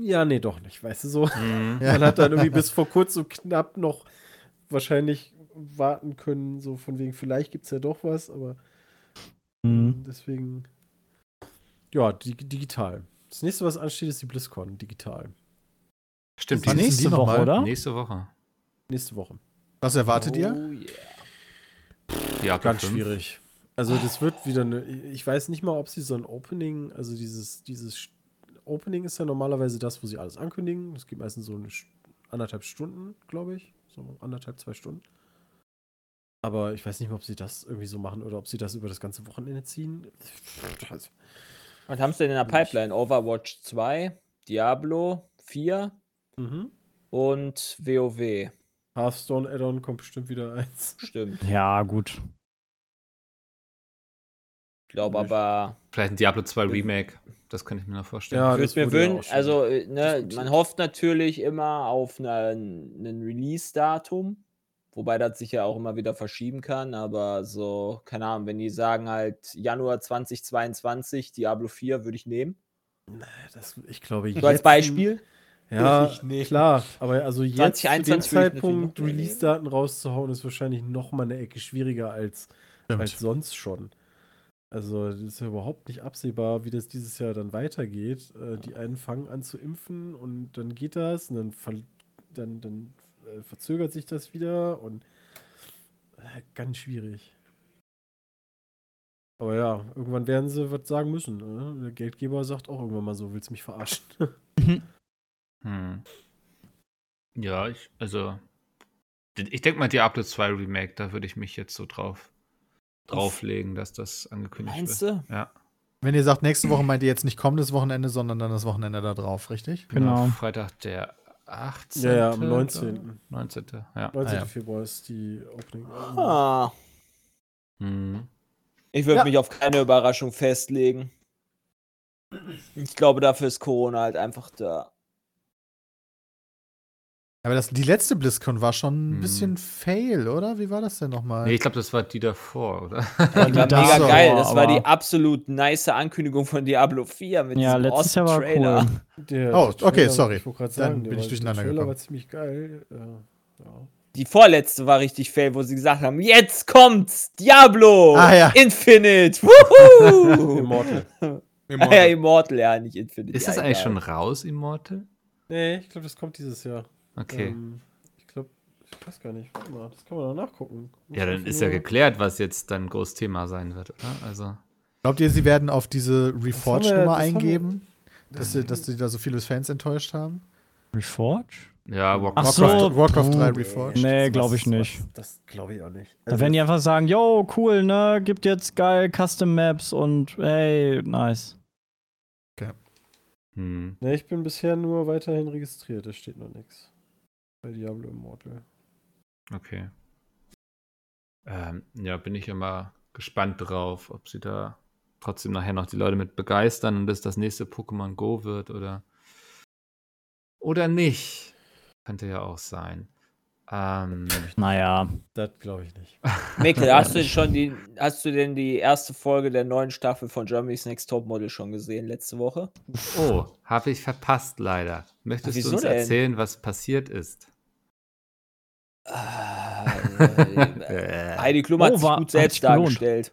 ja, nee, doch nicht, weißt du so. Mhm. Ja. Man hat dann irgendwie [laughs] bis vor kurzem knapp noch wahrscheinlich warten können, so von wegen, vielleicht gibt es ja doch was, aber Mhm. deswegen, ja, dig digital. Das nächste, was ansteht, ist die BlizzCon, digital. Stimmt, die Nächste die Woche, oder? nächste Woche. Nächste Woche. Was erwartet ihr? Oh, yeah. Diablo Ganz 5. schwierig. Also das wird wieder eine. Ich weiß nicht mal, ob sie so ein Opening, also dieses, dieses Opening ist ja normalerweise das, wo sie alles ankündigen. Das geht meistens so eine anderthalb Stunden, glaube ich. So anderthalb, zwei Stunden. Aber ich weiß nicht mal, ob sie das irgendwie so machen oder ob sie das über das ganze Wochenende ziehen. Also, Was haben sie denn in der Pipeline? Overwatch 2, Diablo 4 mhm. und WoW. Hearthstone Add-on kommt bestimmt wieder eins. Stimmt. Ja, gut. Ich glaube aber, Vielleicht ein Diablo 2 Remake. Das könnte ich mir noch vorstellen. Ja, ich das würde mir wünschen, also äh, ne, man hofft natürlich immer auf einen, einen Release-Datum, wobei das sich ja auch immer wieder verschieben kann, aber so, keine Ahnung, wenn die sagen halt Januar 2022, Diablo 4 würde ich nehmen. Das, ich glaube, So als Beispiel. Ja, Ich nicht. klar. Aber also jetzt zu dem 2021 würde ich Zeitpunkt Release-Daten rauszuhauen, ist wahrscheinlich noch mal eine Ecke schwieriger als, Stimmt. als sonst schon. Also das ist ja überhaupt nicht absehbar, wie das dieses Jahr dann weitergeht. Äh, die einen fangen an zu impfen und dann geht das und dann, ver dann, dann äh, verzögert sich das wieder und äh, ganz schwierig. Aber ja, irgendwann werden sie was sagen müssen. Ne? Der Geldgeber sagt auch irgendwann mal so, willst du mich verarschen? [laughs] Hm. Ja, ich, also. Ich denke mal, Diablo 2 Remake, da würde ich mich jetzt so drauf drauflegen, dass das angekündigt Meinst wird. du? Ja, Wenn ihr sagt, nächste Woche meint ihr jetzt nicht kommendes Wochenende, sondern dann das Wochenende da drauf, richtig? Genau. Freitag der 18. Ja, ja, am glaub- 19. 19. Ja. 19. Ah, ja. Februar ist die Opening. Ah, Hm. ich würde Ja. mich auf keine Überraschung festlegen. Ich glaube, dafür ist Corona halt einfach da. Aber das, die letzte BlizzCon war schon ein Hm. bisschen fail, oder? Wie war das denn nochmal? Nee, ich glaube, das war die davor, oder? Ja, die war mega so, geil. Das war die absolut nice Ankündigung von Diablo 4 mit Ja, diesem letztes Jahr war Trailer. cool. Der, Oh, der okay, sorry. Ich wollte gerade Dann sagen, der bin ich durcheinander der Trailer gekommen. war ziemlich geil. Ja, ja. Die vorletzte war richtig fail, wo sie gesagt haben: Jetzt kommt's! Diablo! Ah, ja. Infinite! [laughs] Wuhu! Immortal. [laughs] ah, ja, Immortal, ja, nicht Infinite. Ist ja, das eigentlich schon raus, Immortal? Nee, ich glaube, das kommt dieses Jahr. Okay. Ähm, ich glaube, ich weiß gar nicht. Warte mal, das kann man noch nachgucken. Muss ja, dann ist ja geklärt, was jetzt dann groß Thema sein wird, oder? Also. Glaubt ihr, sie werden auf diese wir- eingeben? Dass sie, dass sie da so viele Fans enttäuscht haben? Reforge? Ja, Warcraft. Ach so. Warcraft, Warcraft 3 Puh. Reforged? Nee, glaube ich nicht. was- Das glaube ich auch nicht. Da Also, werden die einfach sagen, yo, cool, ne? Gibt jetzt geil Custom Maps und hey, nice. Hm. ne, ich bin bisher nur weiterhin registriert. Da steht noch nichts. Bei Diablo Immortal. Okay. Ähm, ja, bin ich immer gespannt drauf, ob sie da trotzdem nachher noch die Leute mit begeistern und es das nächste Pokémon Go wird oder oder nicht. Könnte ja auch sein. Ähm, Naja. Das glaube ich nicht. [laughs] Mikkel, hast du denn schon die, hast du denn die erste Folge der neuen Staffel von Germany's Next Topmodel schon gesehen letzte Woche? oh, habe ich verpasst leider. Möchtest wieso du uns denn? erzählen, was passiert ist? Äh, [laughs] Heidi Klum hat Oh, sich gut selbst dargestellt.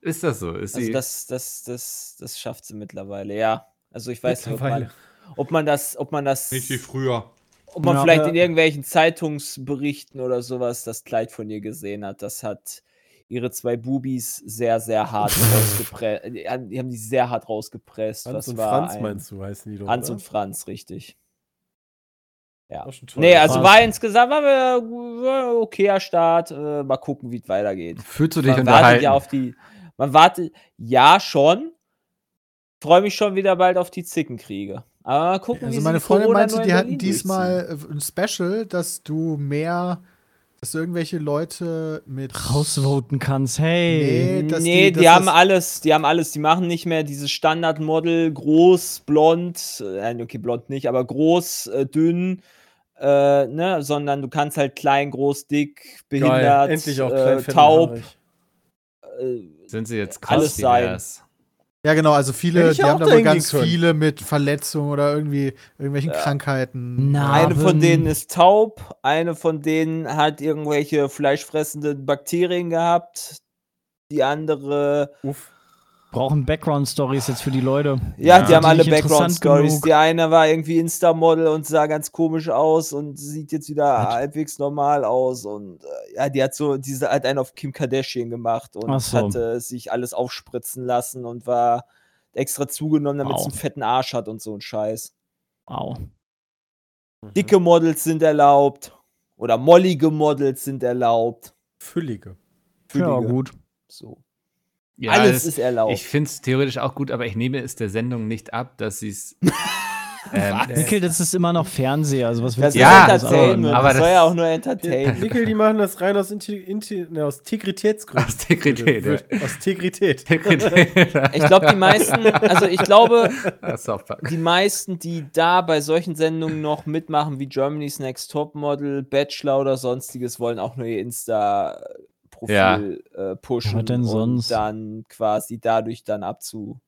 Ist das so? Ist Also sie das, das, das, das schafft sie mittlerweile, ja. Also ich weiß nicht, ob man, ob man das, ob man das, Nicht wie früher. ob man Ja. vielleicht in irgendwelchen Zeitungsberichten oder sowas das Kleid von ihr gesehen hat. Das hat ihre zwei Bubis sehr, sehr hart [laughs] rausgepresst. Die haben die haben die sehr hart rausgepresst. Hans das und war Franz ein, meinst du, heißen die doch. Hans oder? und Franz, richtig. Ja. Nee, also Franz. war insgesamt war wir, okayer Start. Äh, mal gucken, wie es weitergeht. fühlst du dich Man wartet ja auf die. Man wartet, ja schon. Freue mich schon wieder bald auf die Zickenkriege. Aber mal gucken, wie Also sie meine Freundin Corona meinte, die hatten diesmal äh, ein Special, dass du mehr, dass du irgendwelche Leute mit Rausvoten kannst, hey. Nee, dass nee, die- die, haben alles, die haben alles, die machen nicht mehr dieses Standardmodel, groß, blond, äh, nein, okay, blond nicht, aber groß, äh, dünn, äh, ne, sondern du kannst halt klein, groß, dick, behindert, Geil. Endlich auch äh, taub, äh, Sind sie jetzt Alles krass sein. divers? Ja, genau, also viele, die ja haben dahin ganz können. viele mit Verletzungen oder irgendwie irgendwelchen Krankheiten. Na, Eine von Narben. denen ist taub, eine von denen hat irgendwelche fleischfressenden Bakterien gehabt, die andere Uff. Brauchen Background-Stories jetzt für die Leute. Ja, Ja. die haben Die alle Background-Stories. Die eine war irgendwie Insta-Model und sah ganz komisch aus und sieht jetzt wieder Was? halbwegs normal aus. Und äh, ja, die hat so, diese hat einen auf Kim Kardashian gemacht und so. hatte sich alles aufspritzen lassen und war extra zugenommen, damit sie Wow. einen fetten Arsch hat und so ein Scheiß. Wow. Dicke Models sind erlaubt. Oder mollige Models sind erlaubt. Füllige. Ja, Füllige. gut. So. Ja, Alles das- ist erlaubt. Ich finde es theoretisch auch gut, aber ich nehme es der Sendung nicht ab, dass sie es. [laughs] ähm, Nickel, das ist immer noch Fernseher. Also was das Ja, Entertainment. erwarten? aber das soll das- ja auch nur Entertainment. Nickel, die machen das rein aus, Inti Inti ne, aus Integritätsgründen. Aus Integrität, ja. Aus Integrität. Ich glaube, die meisten, also ich glaube, die meisten, die da bei solchen Sendungen noch mitmachen, wie Germany's Next Topmodel, Bachelor oder sonstiges, wollen auch nur ihr Insta-Profil Ja. äh, pushen Was denn sonst? und dann quasi dadurch dann abzu.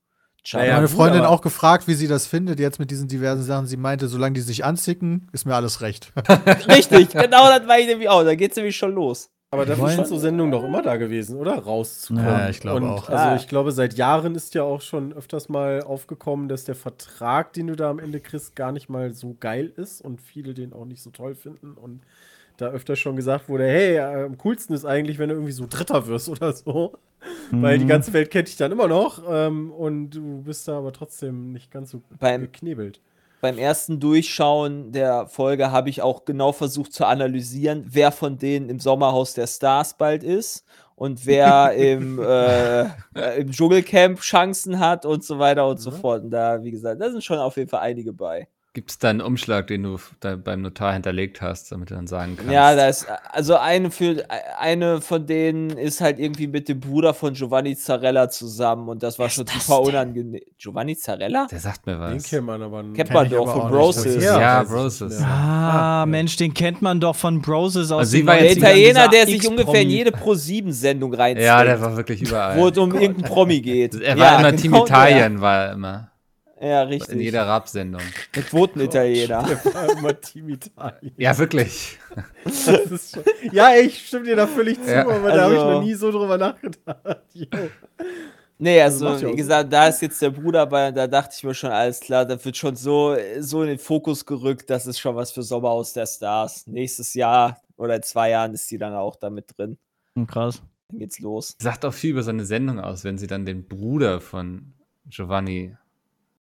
Naja, Meine gut, Freundin aber- auch gefragt, wie sie das findet, jetzt mit diesen diversen Sachen. Sie meinte, solange die sich anzicken, ist mir alles recht. [laughs] Richtig, genau das war ich nämlich auch. Da geht's nämlich schon los. Aber dafür sind so Sendungen doch immer da gewesen, oder? Rauszukommen. Ja, ich glaube Und auch. Also Ja. ich glaube, seit Jahren ist ja auch schon öfters mal aufgekommen, dass der Vertrag, den du da am Ende kriegst, gar nicht mal so geil ist und viele den auch nicht so toll finden. Und da öfter schon gesagt wurde, hey, äh, am coolsten ist eigentlich, wenn du irgendwie so Dritter wirst oder so. Weil die Mhm. ganze Welt kennt dich dann immer noch ähm, und du bist da aber trotzdem nicht ganz so Beim- geknebelt. Beim ersten Durchschauen der Folge habe ich auch genau versucht zu analysieren, wer von denen im Sommerhaus der Stars bald ist und wer [laughs] im, äh, äh, im Dschungelcamp Chancen hat und so weiter und so Mhm. fort. Und da, wie gesagt, da sind schon auf jeden Fall einige bei. Gibt es da einen Umschlag, den du da beim Notar hinterlegt hast, damit du dann sagen kannst? Ja, da ist, also eine für eine von denen ist halt irgendwie mit dem Bruder von Giovanni Zarella zusammen und das war schon super unangenehm. Giovanni Zarella? Der sagt mir Den was. kennt man aber Kennt Kenn man doch von nicht. Broses. Ja, Ja, Broses. nicht mehr. Ah, Mensch, den kennt man doch von Broses aus Also sie den war Der jetzt 90ern, Italiener, der sich ungefähr in jede Pro-7-Sendung reinzieht. Ja, der war wirklich überall. wo es um irgendeinen Promi geht. er war Ja, immer genau Team. Italien, war er immer. Ja, In richtig. jeder Rap-Sendung. Mit Quoten-Italiener. Immer Team Italien. Ja, wirklich. Das ist schon, ja, ich stimme dir da völlig zu, Ja. aber da habe ich Also- noch nie so drüber nachgedacht. Nee, Also also, wie gesagt, da ist jetzt der Bruder bei und da dachte ich mir schon, alles klar, da wird schon so, so in den Fokus gerückt, das ist schon was für Sommerhaus der Stars. Nächstes Jahr oder in zwei Jahren ist sie dann auch da mit drin. Hm, Krass. Dann geht's los. Sagt auch viel über seine Sendung aus, wenn sie dann den Bruder von Giovanni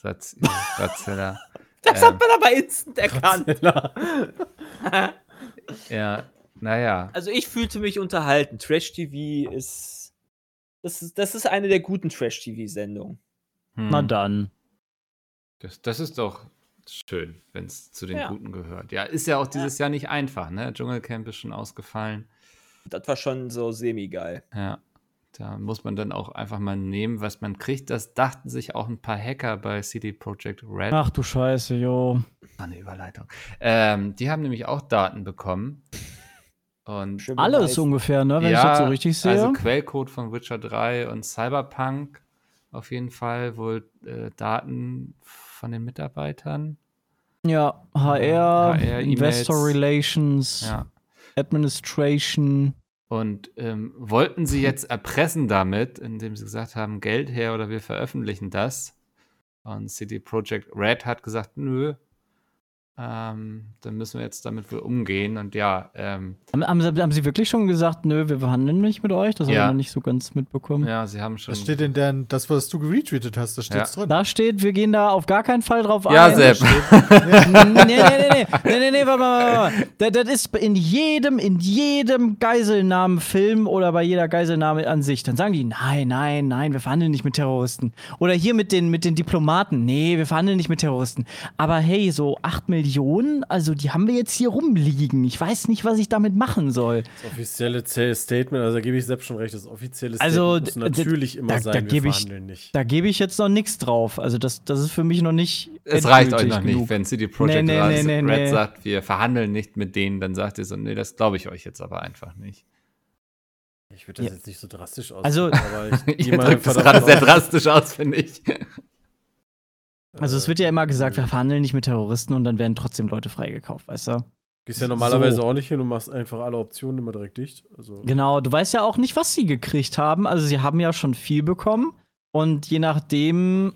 Raz- Razzella. [laughs] Das ähm, hat man aber instant erkannt. [laughs] ja, naja. Also ich fühlte mich unterhalten. Trash TV ist das ist, das ist eine der guten Trash TV-Sendungen. Hm. Na dann. Das, das ist doch schön, wenn es zu den Ja. Guten gehört. Ja, ist ja auch dieses Jahr nicht einfach, ne? Dschungelcamp ist schon ausgefallen. Das war schon so semi-geil. Ja. Da muss man dann auch einfach mal nehmen, was man kriegt. Das dachten sich auch ein paar Hacker bei CD Projekt Red. Ach du Scheiße, jo. Ah, eine Überleitung. Ähm, die haben nämlich auch Daten bekommen. Und Schön Alles beweisen. ungefähr, ne? Wenn ich das so richtig sehe. also Quellcode von Witcher 3 und Cyberpunk auf jeden Fall, wohl äh, Daten von den Mitarbeitern. ja, HR, HR, Investor. Relations, Ja. Administration. Und ähm, wollten sie jetzt erpressen damit, indem sie gesagt haben, Geld her oder wir veröffentlichen das. Und CD Projekt Red hat gesagt, nö, ähm, dann müssen wir jetzt damit wohl umgehen. Und ja, ähm, Haben, haben, sie, haben Sie wirklich schon gesagt, nö, wir verhandeln nicht mit euch? Das habe Ja. ich noch nicht so ganz mitbekommen. ja, sie haben schon. Was steht denn denn, das, was du geretweetet hast, da steht's drin. Da steht, wir gehen da auf gar keinen Fall drauf ja, ein. Sepp. nee, nee, nee, nee, nee, nee, nee, warte mal, warte mal. Das, das ist in jedem, in jedem Geiselnahmenfilm oder bei jeder Geiselnahme an sich. Dann sagen die, nein, nein, nein, wir verhandeln nicht mit Terroristen. Oder hier mit den, mit den Diplomaten, nee, wir verhandeln nicht mit Terroristen. Aber hey, so 8 Millionen, also die haben wir jetzt hier rumliegen. Ich weiß nicht, was ich damit machen soll. Das offizielle Statement, also da gebe ich selbst schon recht, das offizielle Also, Statement muss d- d- natürlich immer da- da sein, wir gebe ich- verhandeln nicht. Da gebe ich jetzt noch nichts drauf. Also das, das ist für mich noch nicht. Es reicht euch noch nicht, genug. wenn CD Projekt Nee, nee, Red, nee, nee, Red nee. sagt, wir verhandeln nicht mit denen, dann sagt ihr so, nee, das glaube ich euch jetzt aber einfach nicht. Ich würde das Ja. jetzt nicht so drastisch aus. Also- aber ich [laughs] mal drückt das gerade sehr drastisch aus, finde ich. Also es wird ja immer gesagt, wir verhandeln nicht mit Terroristen und dann werden trotzdem Leute freigekauft, weißt du? Gehst ja normalerweise So. auch nicht hin und machst einfach alle Optionen immer direkt dicht. Also, Genau, du weißt ja auch nicht, was sie gekriegt haben. Also sie haben ja schon viel bekommen Und je nachdem,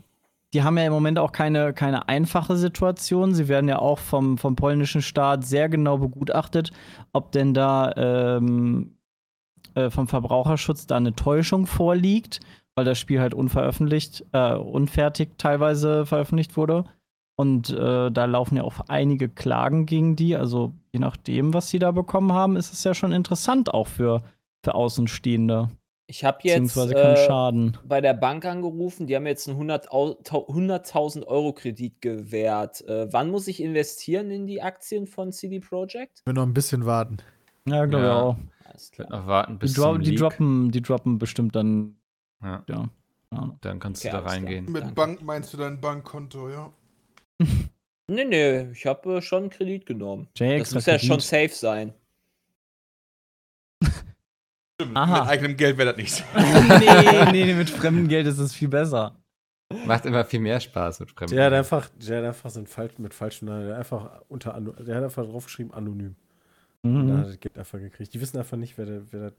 die haben ja im Moment auch keine, keine einfache Situation. Sie werden ja auch vom, vom polnischen Staat sehr genau begutachtet, ob denn da ähm, äh, vom Verbraucherschutz da eine Täuschung vorliegt, weil das Spiel halt unveröffentlicht, äh, unfertig teilweise veröffentlicht wurde. Und äh, da laufen ja auch einige Klagen gegen die. Also je nachdem, was sie da bekommen haben, ist es ja schon interessant auch für, für Außenstehende. Ich habe jetzt Beziehungsweise keinen äh, Schaden. bei der Bank angerufen, die haben mir jetzt einen 100 Au- tau- 100.000 Euro Kredit gewährt. Äh, wann muss ich investieren in die Aktien von CD Projekt? Wir noch ein bisschen warten. Ja, glaube Ja. ich auch. Alles klar. noch warten Die, bis dro zum die, droppen, die droppen bestimmt dann, Ja, ja. ja. dann kannst Okay, du da reingehen. Mit Danke. Bank meinst du dein Bankkonto, ja? [laughs] Nee, nee, ich habe äh, schon einen Kredit genommen. Jay, Das muss ja schon Kredit. safe sein. Stimmt, Aha. mit eigenem Geld wäre das nicht. [laughs] nee, nee, nee, mit fremdem Geld ist es viel besser. Macht immer viel mehr Spaß mit Fremden. Der hat einfach, der hat einfach so ein Fal mit falschen Namen, der einfach unter der hat einfach draufgeschrieben anonym. Dann hat Mhm. das Geld einfach gekriegt. Die wissen einfach nicht, wer, wer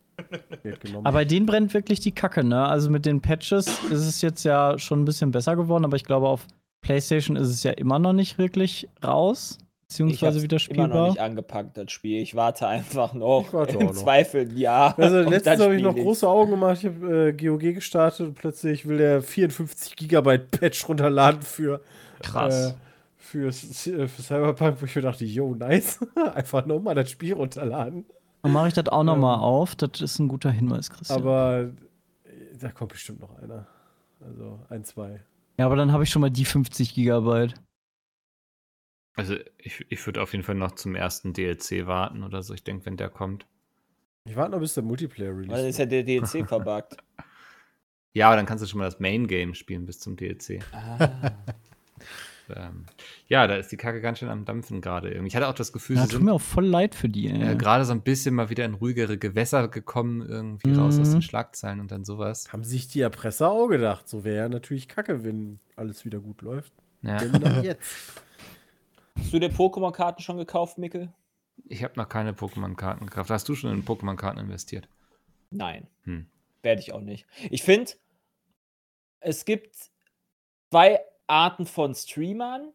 das Geld genommen Aber hat. bei denen brennt wirklich die Kacke, ne? Also mit den Patches ist es jetzt ja schon ein bisschen besser geworden, aber ich glaube, auf PlayStation ist es ja immer noch nicht wirklich raus, Ich beziehungsweise wieder immer noch spielbar. nicht angepackt, das Spiel. Ich warte einfach noch. Ich warte [laughs] auch Im noch. Zweifel Jahr. Also letztens habe ich noch ich. große Augen gemacht. Ich habe äh, GOG gestartet und plötzlich will der 54 Gigabyte Patch runterladen für Krass. äh, für, äh, für Cyberpunk, wo ich mir dachte, yo, nice. [laughs] Einfach nochmal das Spiel runterladen. Dann mache ich das auch noch mal Ähm, auf. Das ist ein guter Hinweis, Christian. Aber äh, da kommt bestimmt noch einer. Also ein, zwei. ja, aber dann habe ich schon mal die 50 Gigabyte. Also ich, ich würde auf jeden Fall noch zum ersten DLC warten oder so. Ich denke, wenn der kommt. Ich warte noch, bis der Multiplayer Weil dann release. ist ja der DLC [laughs] verbuggt. Ja, aber dann kannst du schon mal das Main Game spielen bis zum DLC. Ah. Ähm, ja, da ist die Kacke ganz schön am Dampfen gerade irgendwie. Ich hatte auch das Gefühl, Ja, sie tut sind mir auch voll leid für die, ey. äh, gerade so ein bisschen mal wieder in ruhigere Gewässer gekommen, irgendwie raus aus Mhm. den Schlagzeilen und dann sowas. Haben sich die Erpresser auch gedacht. So wäre ja natürlich kacke, wenn alles wieder gut läuft. Ja. [laughs] Jetzt. Hast du dir Pokémon-Karten schon gekauft, Mikkel? Ich habe noch keine Pokémon-Karten gekauft. Hast du schon in Pokémon-Karten investiert? Nein. Hm. Werde ich auch nicht. Ich finde, es gibt zwei Arten von Streamern.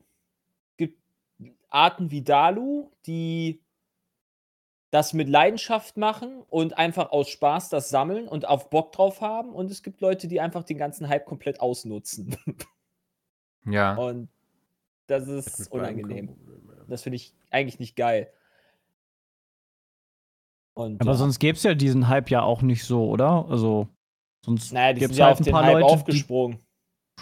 Es gibt Arten wie Dalu, die das mit Leidenschaft machen und einfach aus Spaß das sammeln und auf Bock drauf haben. Und es gibt Leute, die einfach den ganzen Hype komplett ausnutzen. [laughs] Ja. Und das ist beiden unangenehm. Das finde ich eigentlich nicht geil. Und, Aber ja. sonst gäbe es ja diesen Hype ja auch nicht so, oder? Also, sonst Naja, die sind ja halt auf ein den paar Hype Leute, die aufgesprungen.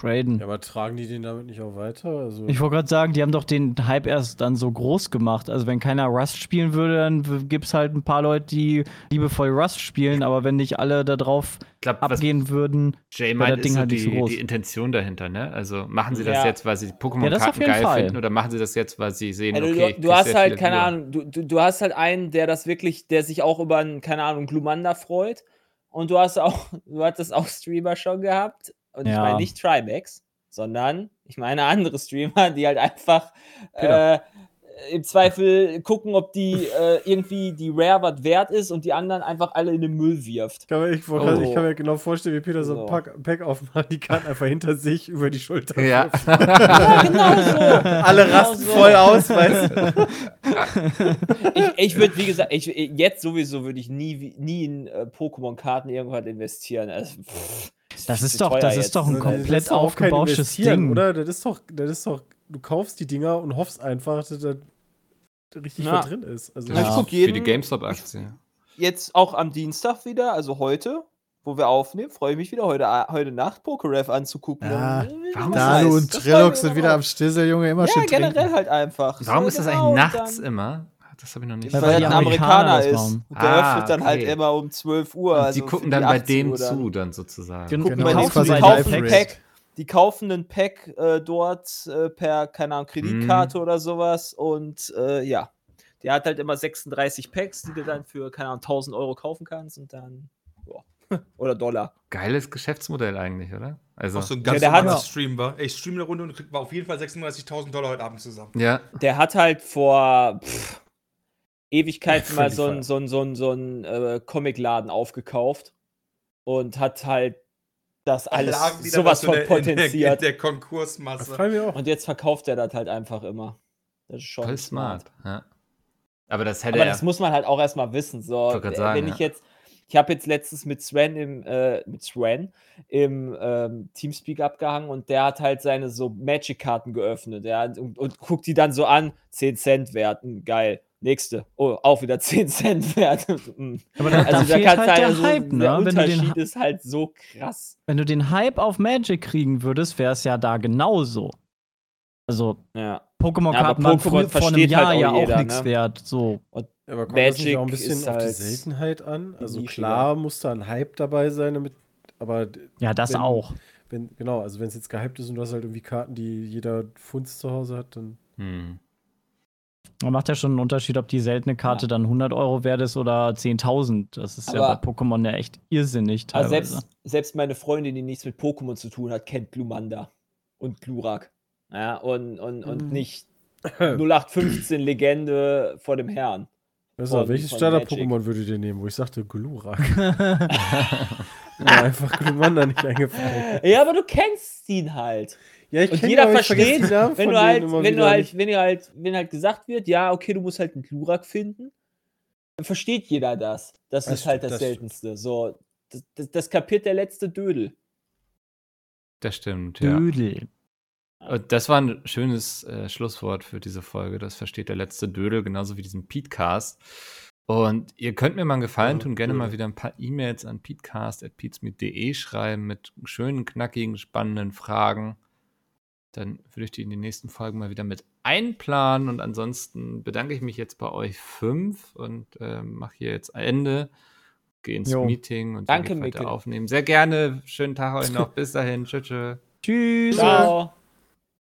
Traden. Ja, aber tragen die den damit nicht auch weiter? Also, Ich wollte gerade sagen, die haben doch den Hype erst dann so groß gemacht. Also wenn keiner Rust spielen würde, dann gibt es halt ein paar Leute, die liebevoll Rust spielen, aber wenn nicht alle da drauf was abgehen würden. Jay meint, das ist Ding so halt nicht die, so groß. die Intention dahinter, ne? Also machen sie das Ja. jetzt, weil sie die Ja, das auf Pokémon-Karten jeden geil Fall. finden oder machen sie das jetzt, weil sie sehen, Ja, du, okay, du, du hast halt, keine. Ahnung, du, du, du hast halt einen, der das wirklich, der sich auch über einen, keine Ahnung, Glumanda freut. Und du hast auch, du hattest auch Streamer schon gehabt. Und ich Ja. meine nicht Trimax, sondern ich meine andere Streamer, die halt einfach äh, im Zweifel gucken, ob die äh, irgendwie die Rare was wert ist und die anderen einfach alle in den Müll wirft. Ich kann, mir, ich, Oh. grad- ich kann mir genau vorstellen, wie Peter so So. ein Pack, Pack aufmacht, die Karten einfach hinter sich über die Schulter Ja. [laughs] Ja, genau so. Alle Genau rasten so. voll aus, weißt du? [laughs] ich, ich würde, wie gesagt, ich, jetzt sowieso würde ich nie, nie in äh, Pokémon-Karten irgendwas investieren. Also, pff, Das ist doch- das ist jetzt. doch ein Das komplett Investieren, Ding. Oder? Das ist doch, das ist doch, du kaufst die Dinger und hoffst einfach, dass da richtig Ja. was drin ist. Also, Ja. Das Ich guck für die jeden- GameStop-Aktie. Jetzt auch am Dienstag wieder, also heute, wo wir aufnehmen, freue ich mich wieder heute, heute Nacht Pokeref anzugucken. Ja, äh, warum das ist Dalu und Das Trillox mich sind immer wieder am Stissel, Junge, immer Ja, schön generell trinken. halt einfach. Warum So, ist das genau, eigentlich und nachts immer? Das habe ich noch nicht Weil Weil die er ein Amerikaner ist. Und der Ah, öffnet dann halt okay. immer um 12 Uhr. Also die gucken die dann bei 18 dem Uhr dann. zu, dann sozusagen. Gen- Gucken Genau, bei quasi die kaufen ein. Pack, die kaufen ein Pack äh, dort äh, per, keine Ahnung, Kreditkarte oder sowas und äh, ja. Der hat halt immer 36 Packs, die du dann für, keine Ahnung, 1000 Euro kaufen kannst und dann, ja. [laughs] oder Dollar. Geiles Geschäftsmodell eigentlich, oder? Also, Auch so ein ganz der hat- Stream war. Ey, Ich stream eine Runde und krieg war auf jeden Fall 36.000 Dollar heute Abend zusammen. ja, Der hat halt vor pff, Ewigkeiten mal so einen so ein, so ein, so ein, äh, Comicladen aufgekauft und hat halt Das alles sowas so von der- in der- potenziert. In der Konkursmasse. Und jetzt verkauft er das halt einfach immer. Das ist schon Voll smart. Ja. Aber das hätte Aber er. das muss man halt auch erstmal wissen. So, äh, sagen, wenn ja. ich jetzt, ich habe jetzt letztens mit Sven im, äh, mit Sven im ähm, Teamspeak abgehangen und der hat halt seine so Magic-Karten geöffnet. Ja, und, und guckt die dann so an, 10 Cent wert, hm, geil. Nächste, oh, auch wieder [laughs] 10 Cent wert. Hm. Aber da, da also da fehlt kannst halt der so, Hype, ne? der Wenn du, den, Unterschied ist halt so krass. wenn du den Hype auf Magic kriegen würdest, wäre es ja da genauso. Also, Ja. Pokémon-Karten Ja, aber waren Pokémon vor einem Jahr halt auch ja auch jeder, nichts ne? wert. So. Aber kommt das nicht Magic auch ein bisschen ist auf die halt Seltenheit an? Also klar muss da ein Hype dabei sein, damit, aber Ja, das Wenn- auch. wenn, genau, also wenn es jetzt gehypt ist und du hast halt irgendwie Karten, die jeder Funz zu Hause hat, dann. Hm. Man macht ja schon einen Unterschied, ob die seltene Karte Ja. dann 100 Euro wert ist oder 10.000. Das ist ja Aber- bei Pokémon ja echt irrsinnig Also teilweise. selbst, selbst meine Freundin, die nichts mit Pokémon zu tun hat, kennt Glumanda und Glurak. Ja, und, und, und Mhm. nicht [coughs] 0815 Legende vor dem Herrn. Besser, Von- welches Starter-Pokémon würdet ihr nehmen, wo ich sagte Glurak? [laughs] Mir einfach Glumanda nicht eingefallen. Ja, aber du kennst ihn halt. Ja, ich Und jeder vergesse versteht, Namen wenn du halt, wenn du halt, wenn du halt, wenn halt gesagt wird, ja, okay, du musst halt einen Glurak finden, dann versteht jeder das. Das, Das ist halt das, das stimmt. Seltenste. So, das, das, das kapiert der letzte Dödel. Das stimmt, ja. Dödel. Und das war ein schönes äh, Schlusswort für diese Folge. Das versteht der letzte Dödel, genauso wie diesen Petecast. Und ihr könnt mir mal einen Gefallen Ja, tun, gerne mal wieder ein paar E-Mails an peatcast.peatsmeet.de schreiben mit schönen, knackigen, spannenden Fragen. Dann würde ich die in den nächsten Folgen mal wieder mit einplanen. Und ansonsten bedanke ich mich jetzt bei euch fünf und ähm, mache hier jetzt Ende. Gehe ins Jo. Meeting und Danke, weiter Mikkel. aufnehmen. Sehr gerne. Schönen Tag euch noch. Bis dahin. Tschüss. tschüss. Tschüss. Ciao.